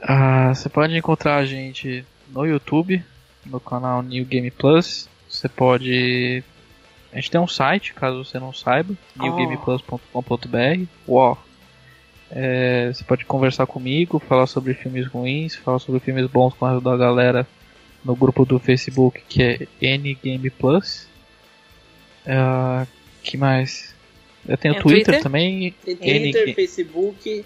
Ah, você pode encontrar a gente no YouTube, no canal New Game Plus. Você pode. A gente tem um site, caso você não saiba, newgameplus.com.br. Uau! É, você pode conversar comigo, falar sobre filmes ruins, falar sobre filmes bons com a ajuda da galera no grupo do Facebook que é Ngame Plus. Ah, que mais? Eu tenho o Twitter, Twitter? também, Twitter, N- Facebook.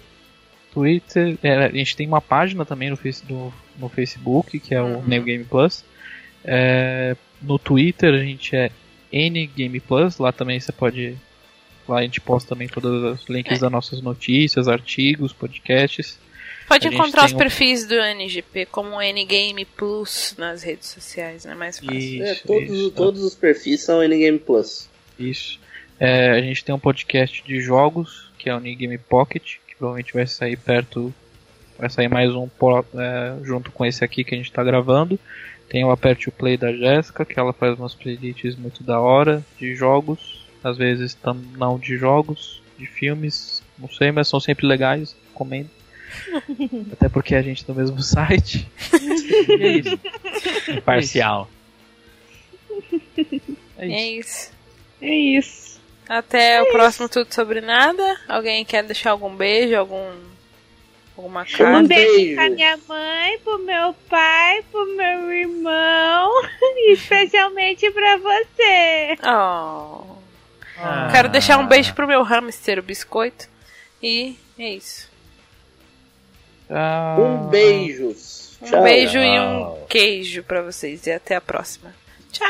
Twitter, é, a gente tem uma página também no, face, do- no Facebook, que é o Uhum. New Game Plus. É, no Twitter a gente é N Game Plus, lá também você pode. Lá a gente posta também todos os links É. das nossas notícias, artigos, podcasts. Pode A encontrar os um- perfis do NGP como NGame Plus nas redes sociais, né? Mais fácil. Isso, É, todos, isso, todos os perfis são N-Game Plus. isso. É, a gente tem um podcast de jogos, que é o New Game Pocket, que provavelmente vai sair perto. Vai sair mais um é, junto com esse aqui que a gente tá gravando. Tem o Aperte o Play da Jéssica, que ela faz umas playlists muito da hora de jogos. Às vezes tam- não de jogos, de filmes, não sei, mas são sempre legais, recomendo. [laughs] Até porque a gente é do mesmo site. E [laughs] é isso. Imparcial. É isso. É isso. É isso. Até o próximo Tudo Sobre Nada. Alguém quer deixar algum beijo, algum. Carta? Um beijo beijo. pra minha mãe, pro meu pai, pro meu irmão. [laughs] E especialmente pra você. Oh. Ah. Quero deixar um beijo pro meu hamster, o biscoito. E é isso. Ah, Um beijos. Um Tchau. beijo e um queijo pra vocês. E até a próxima. Tchau!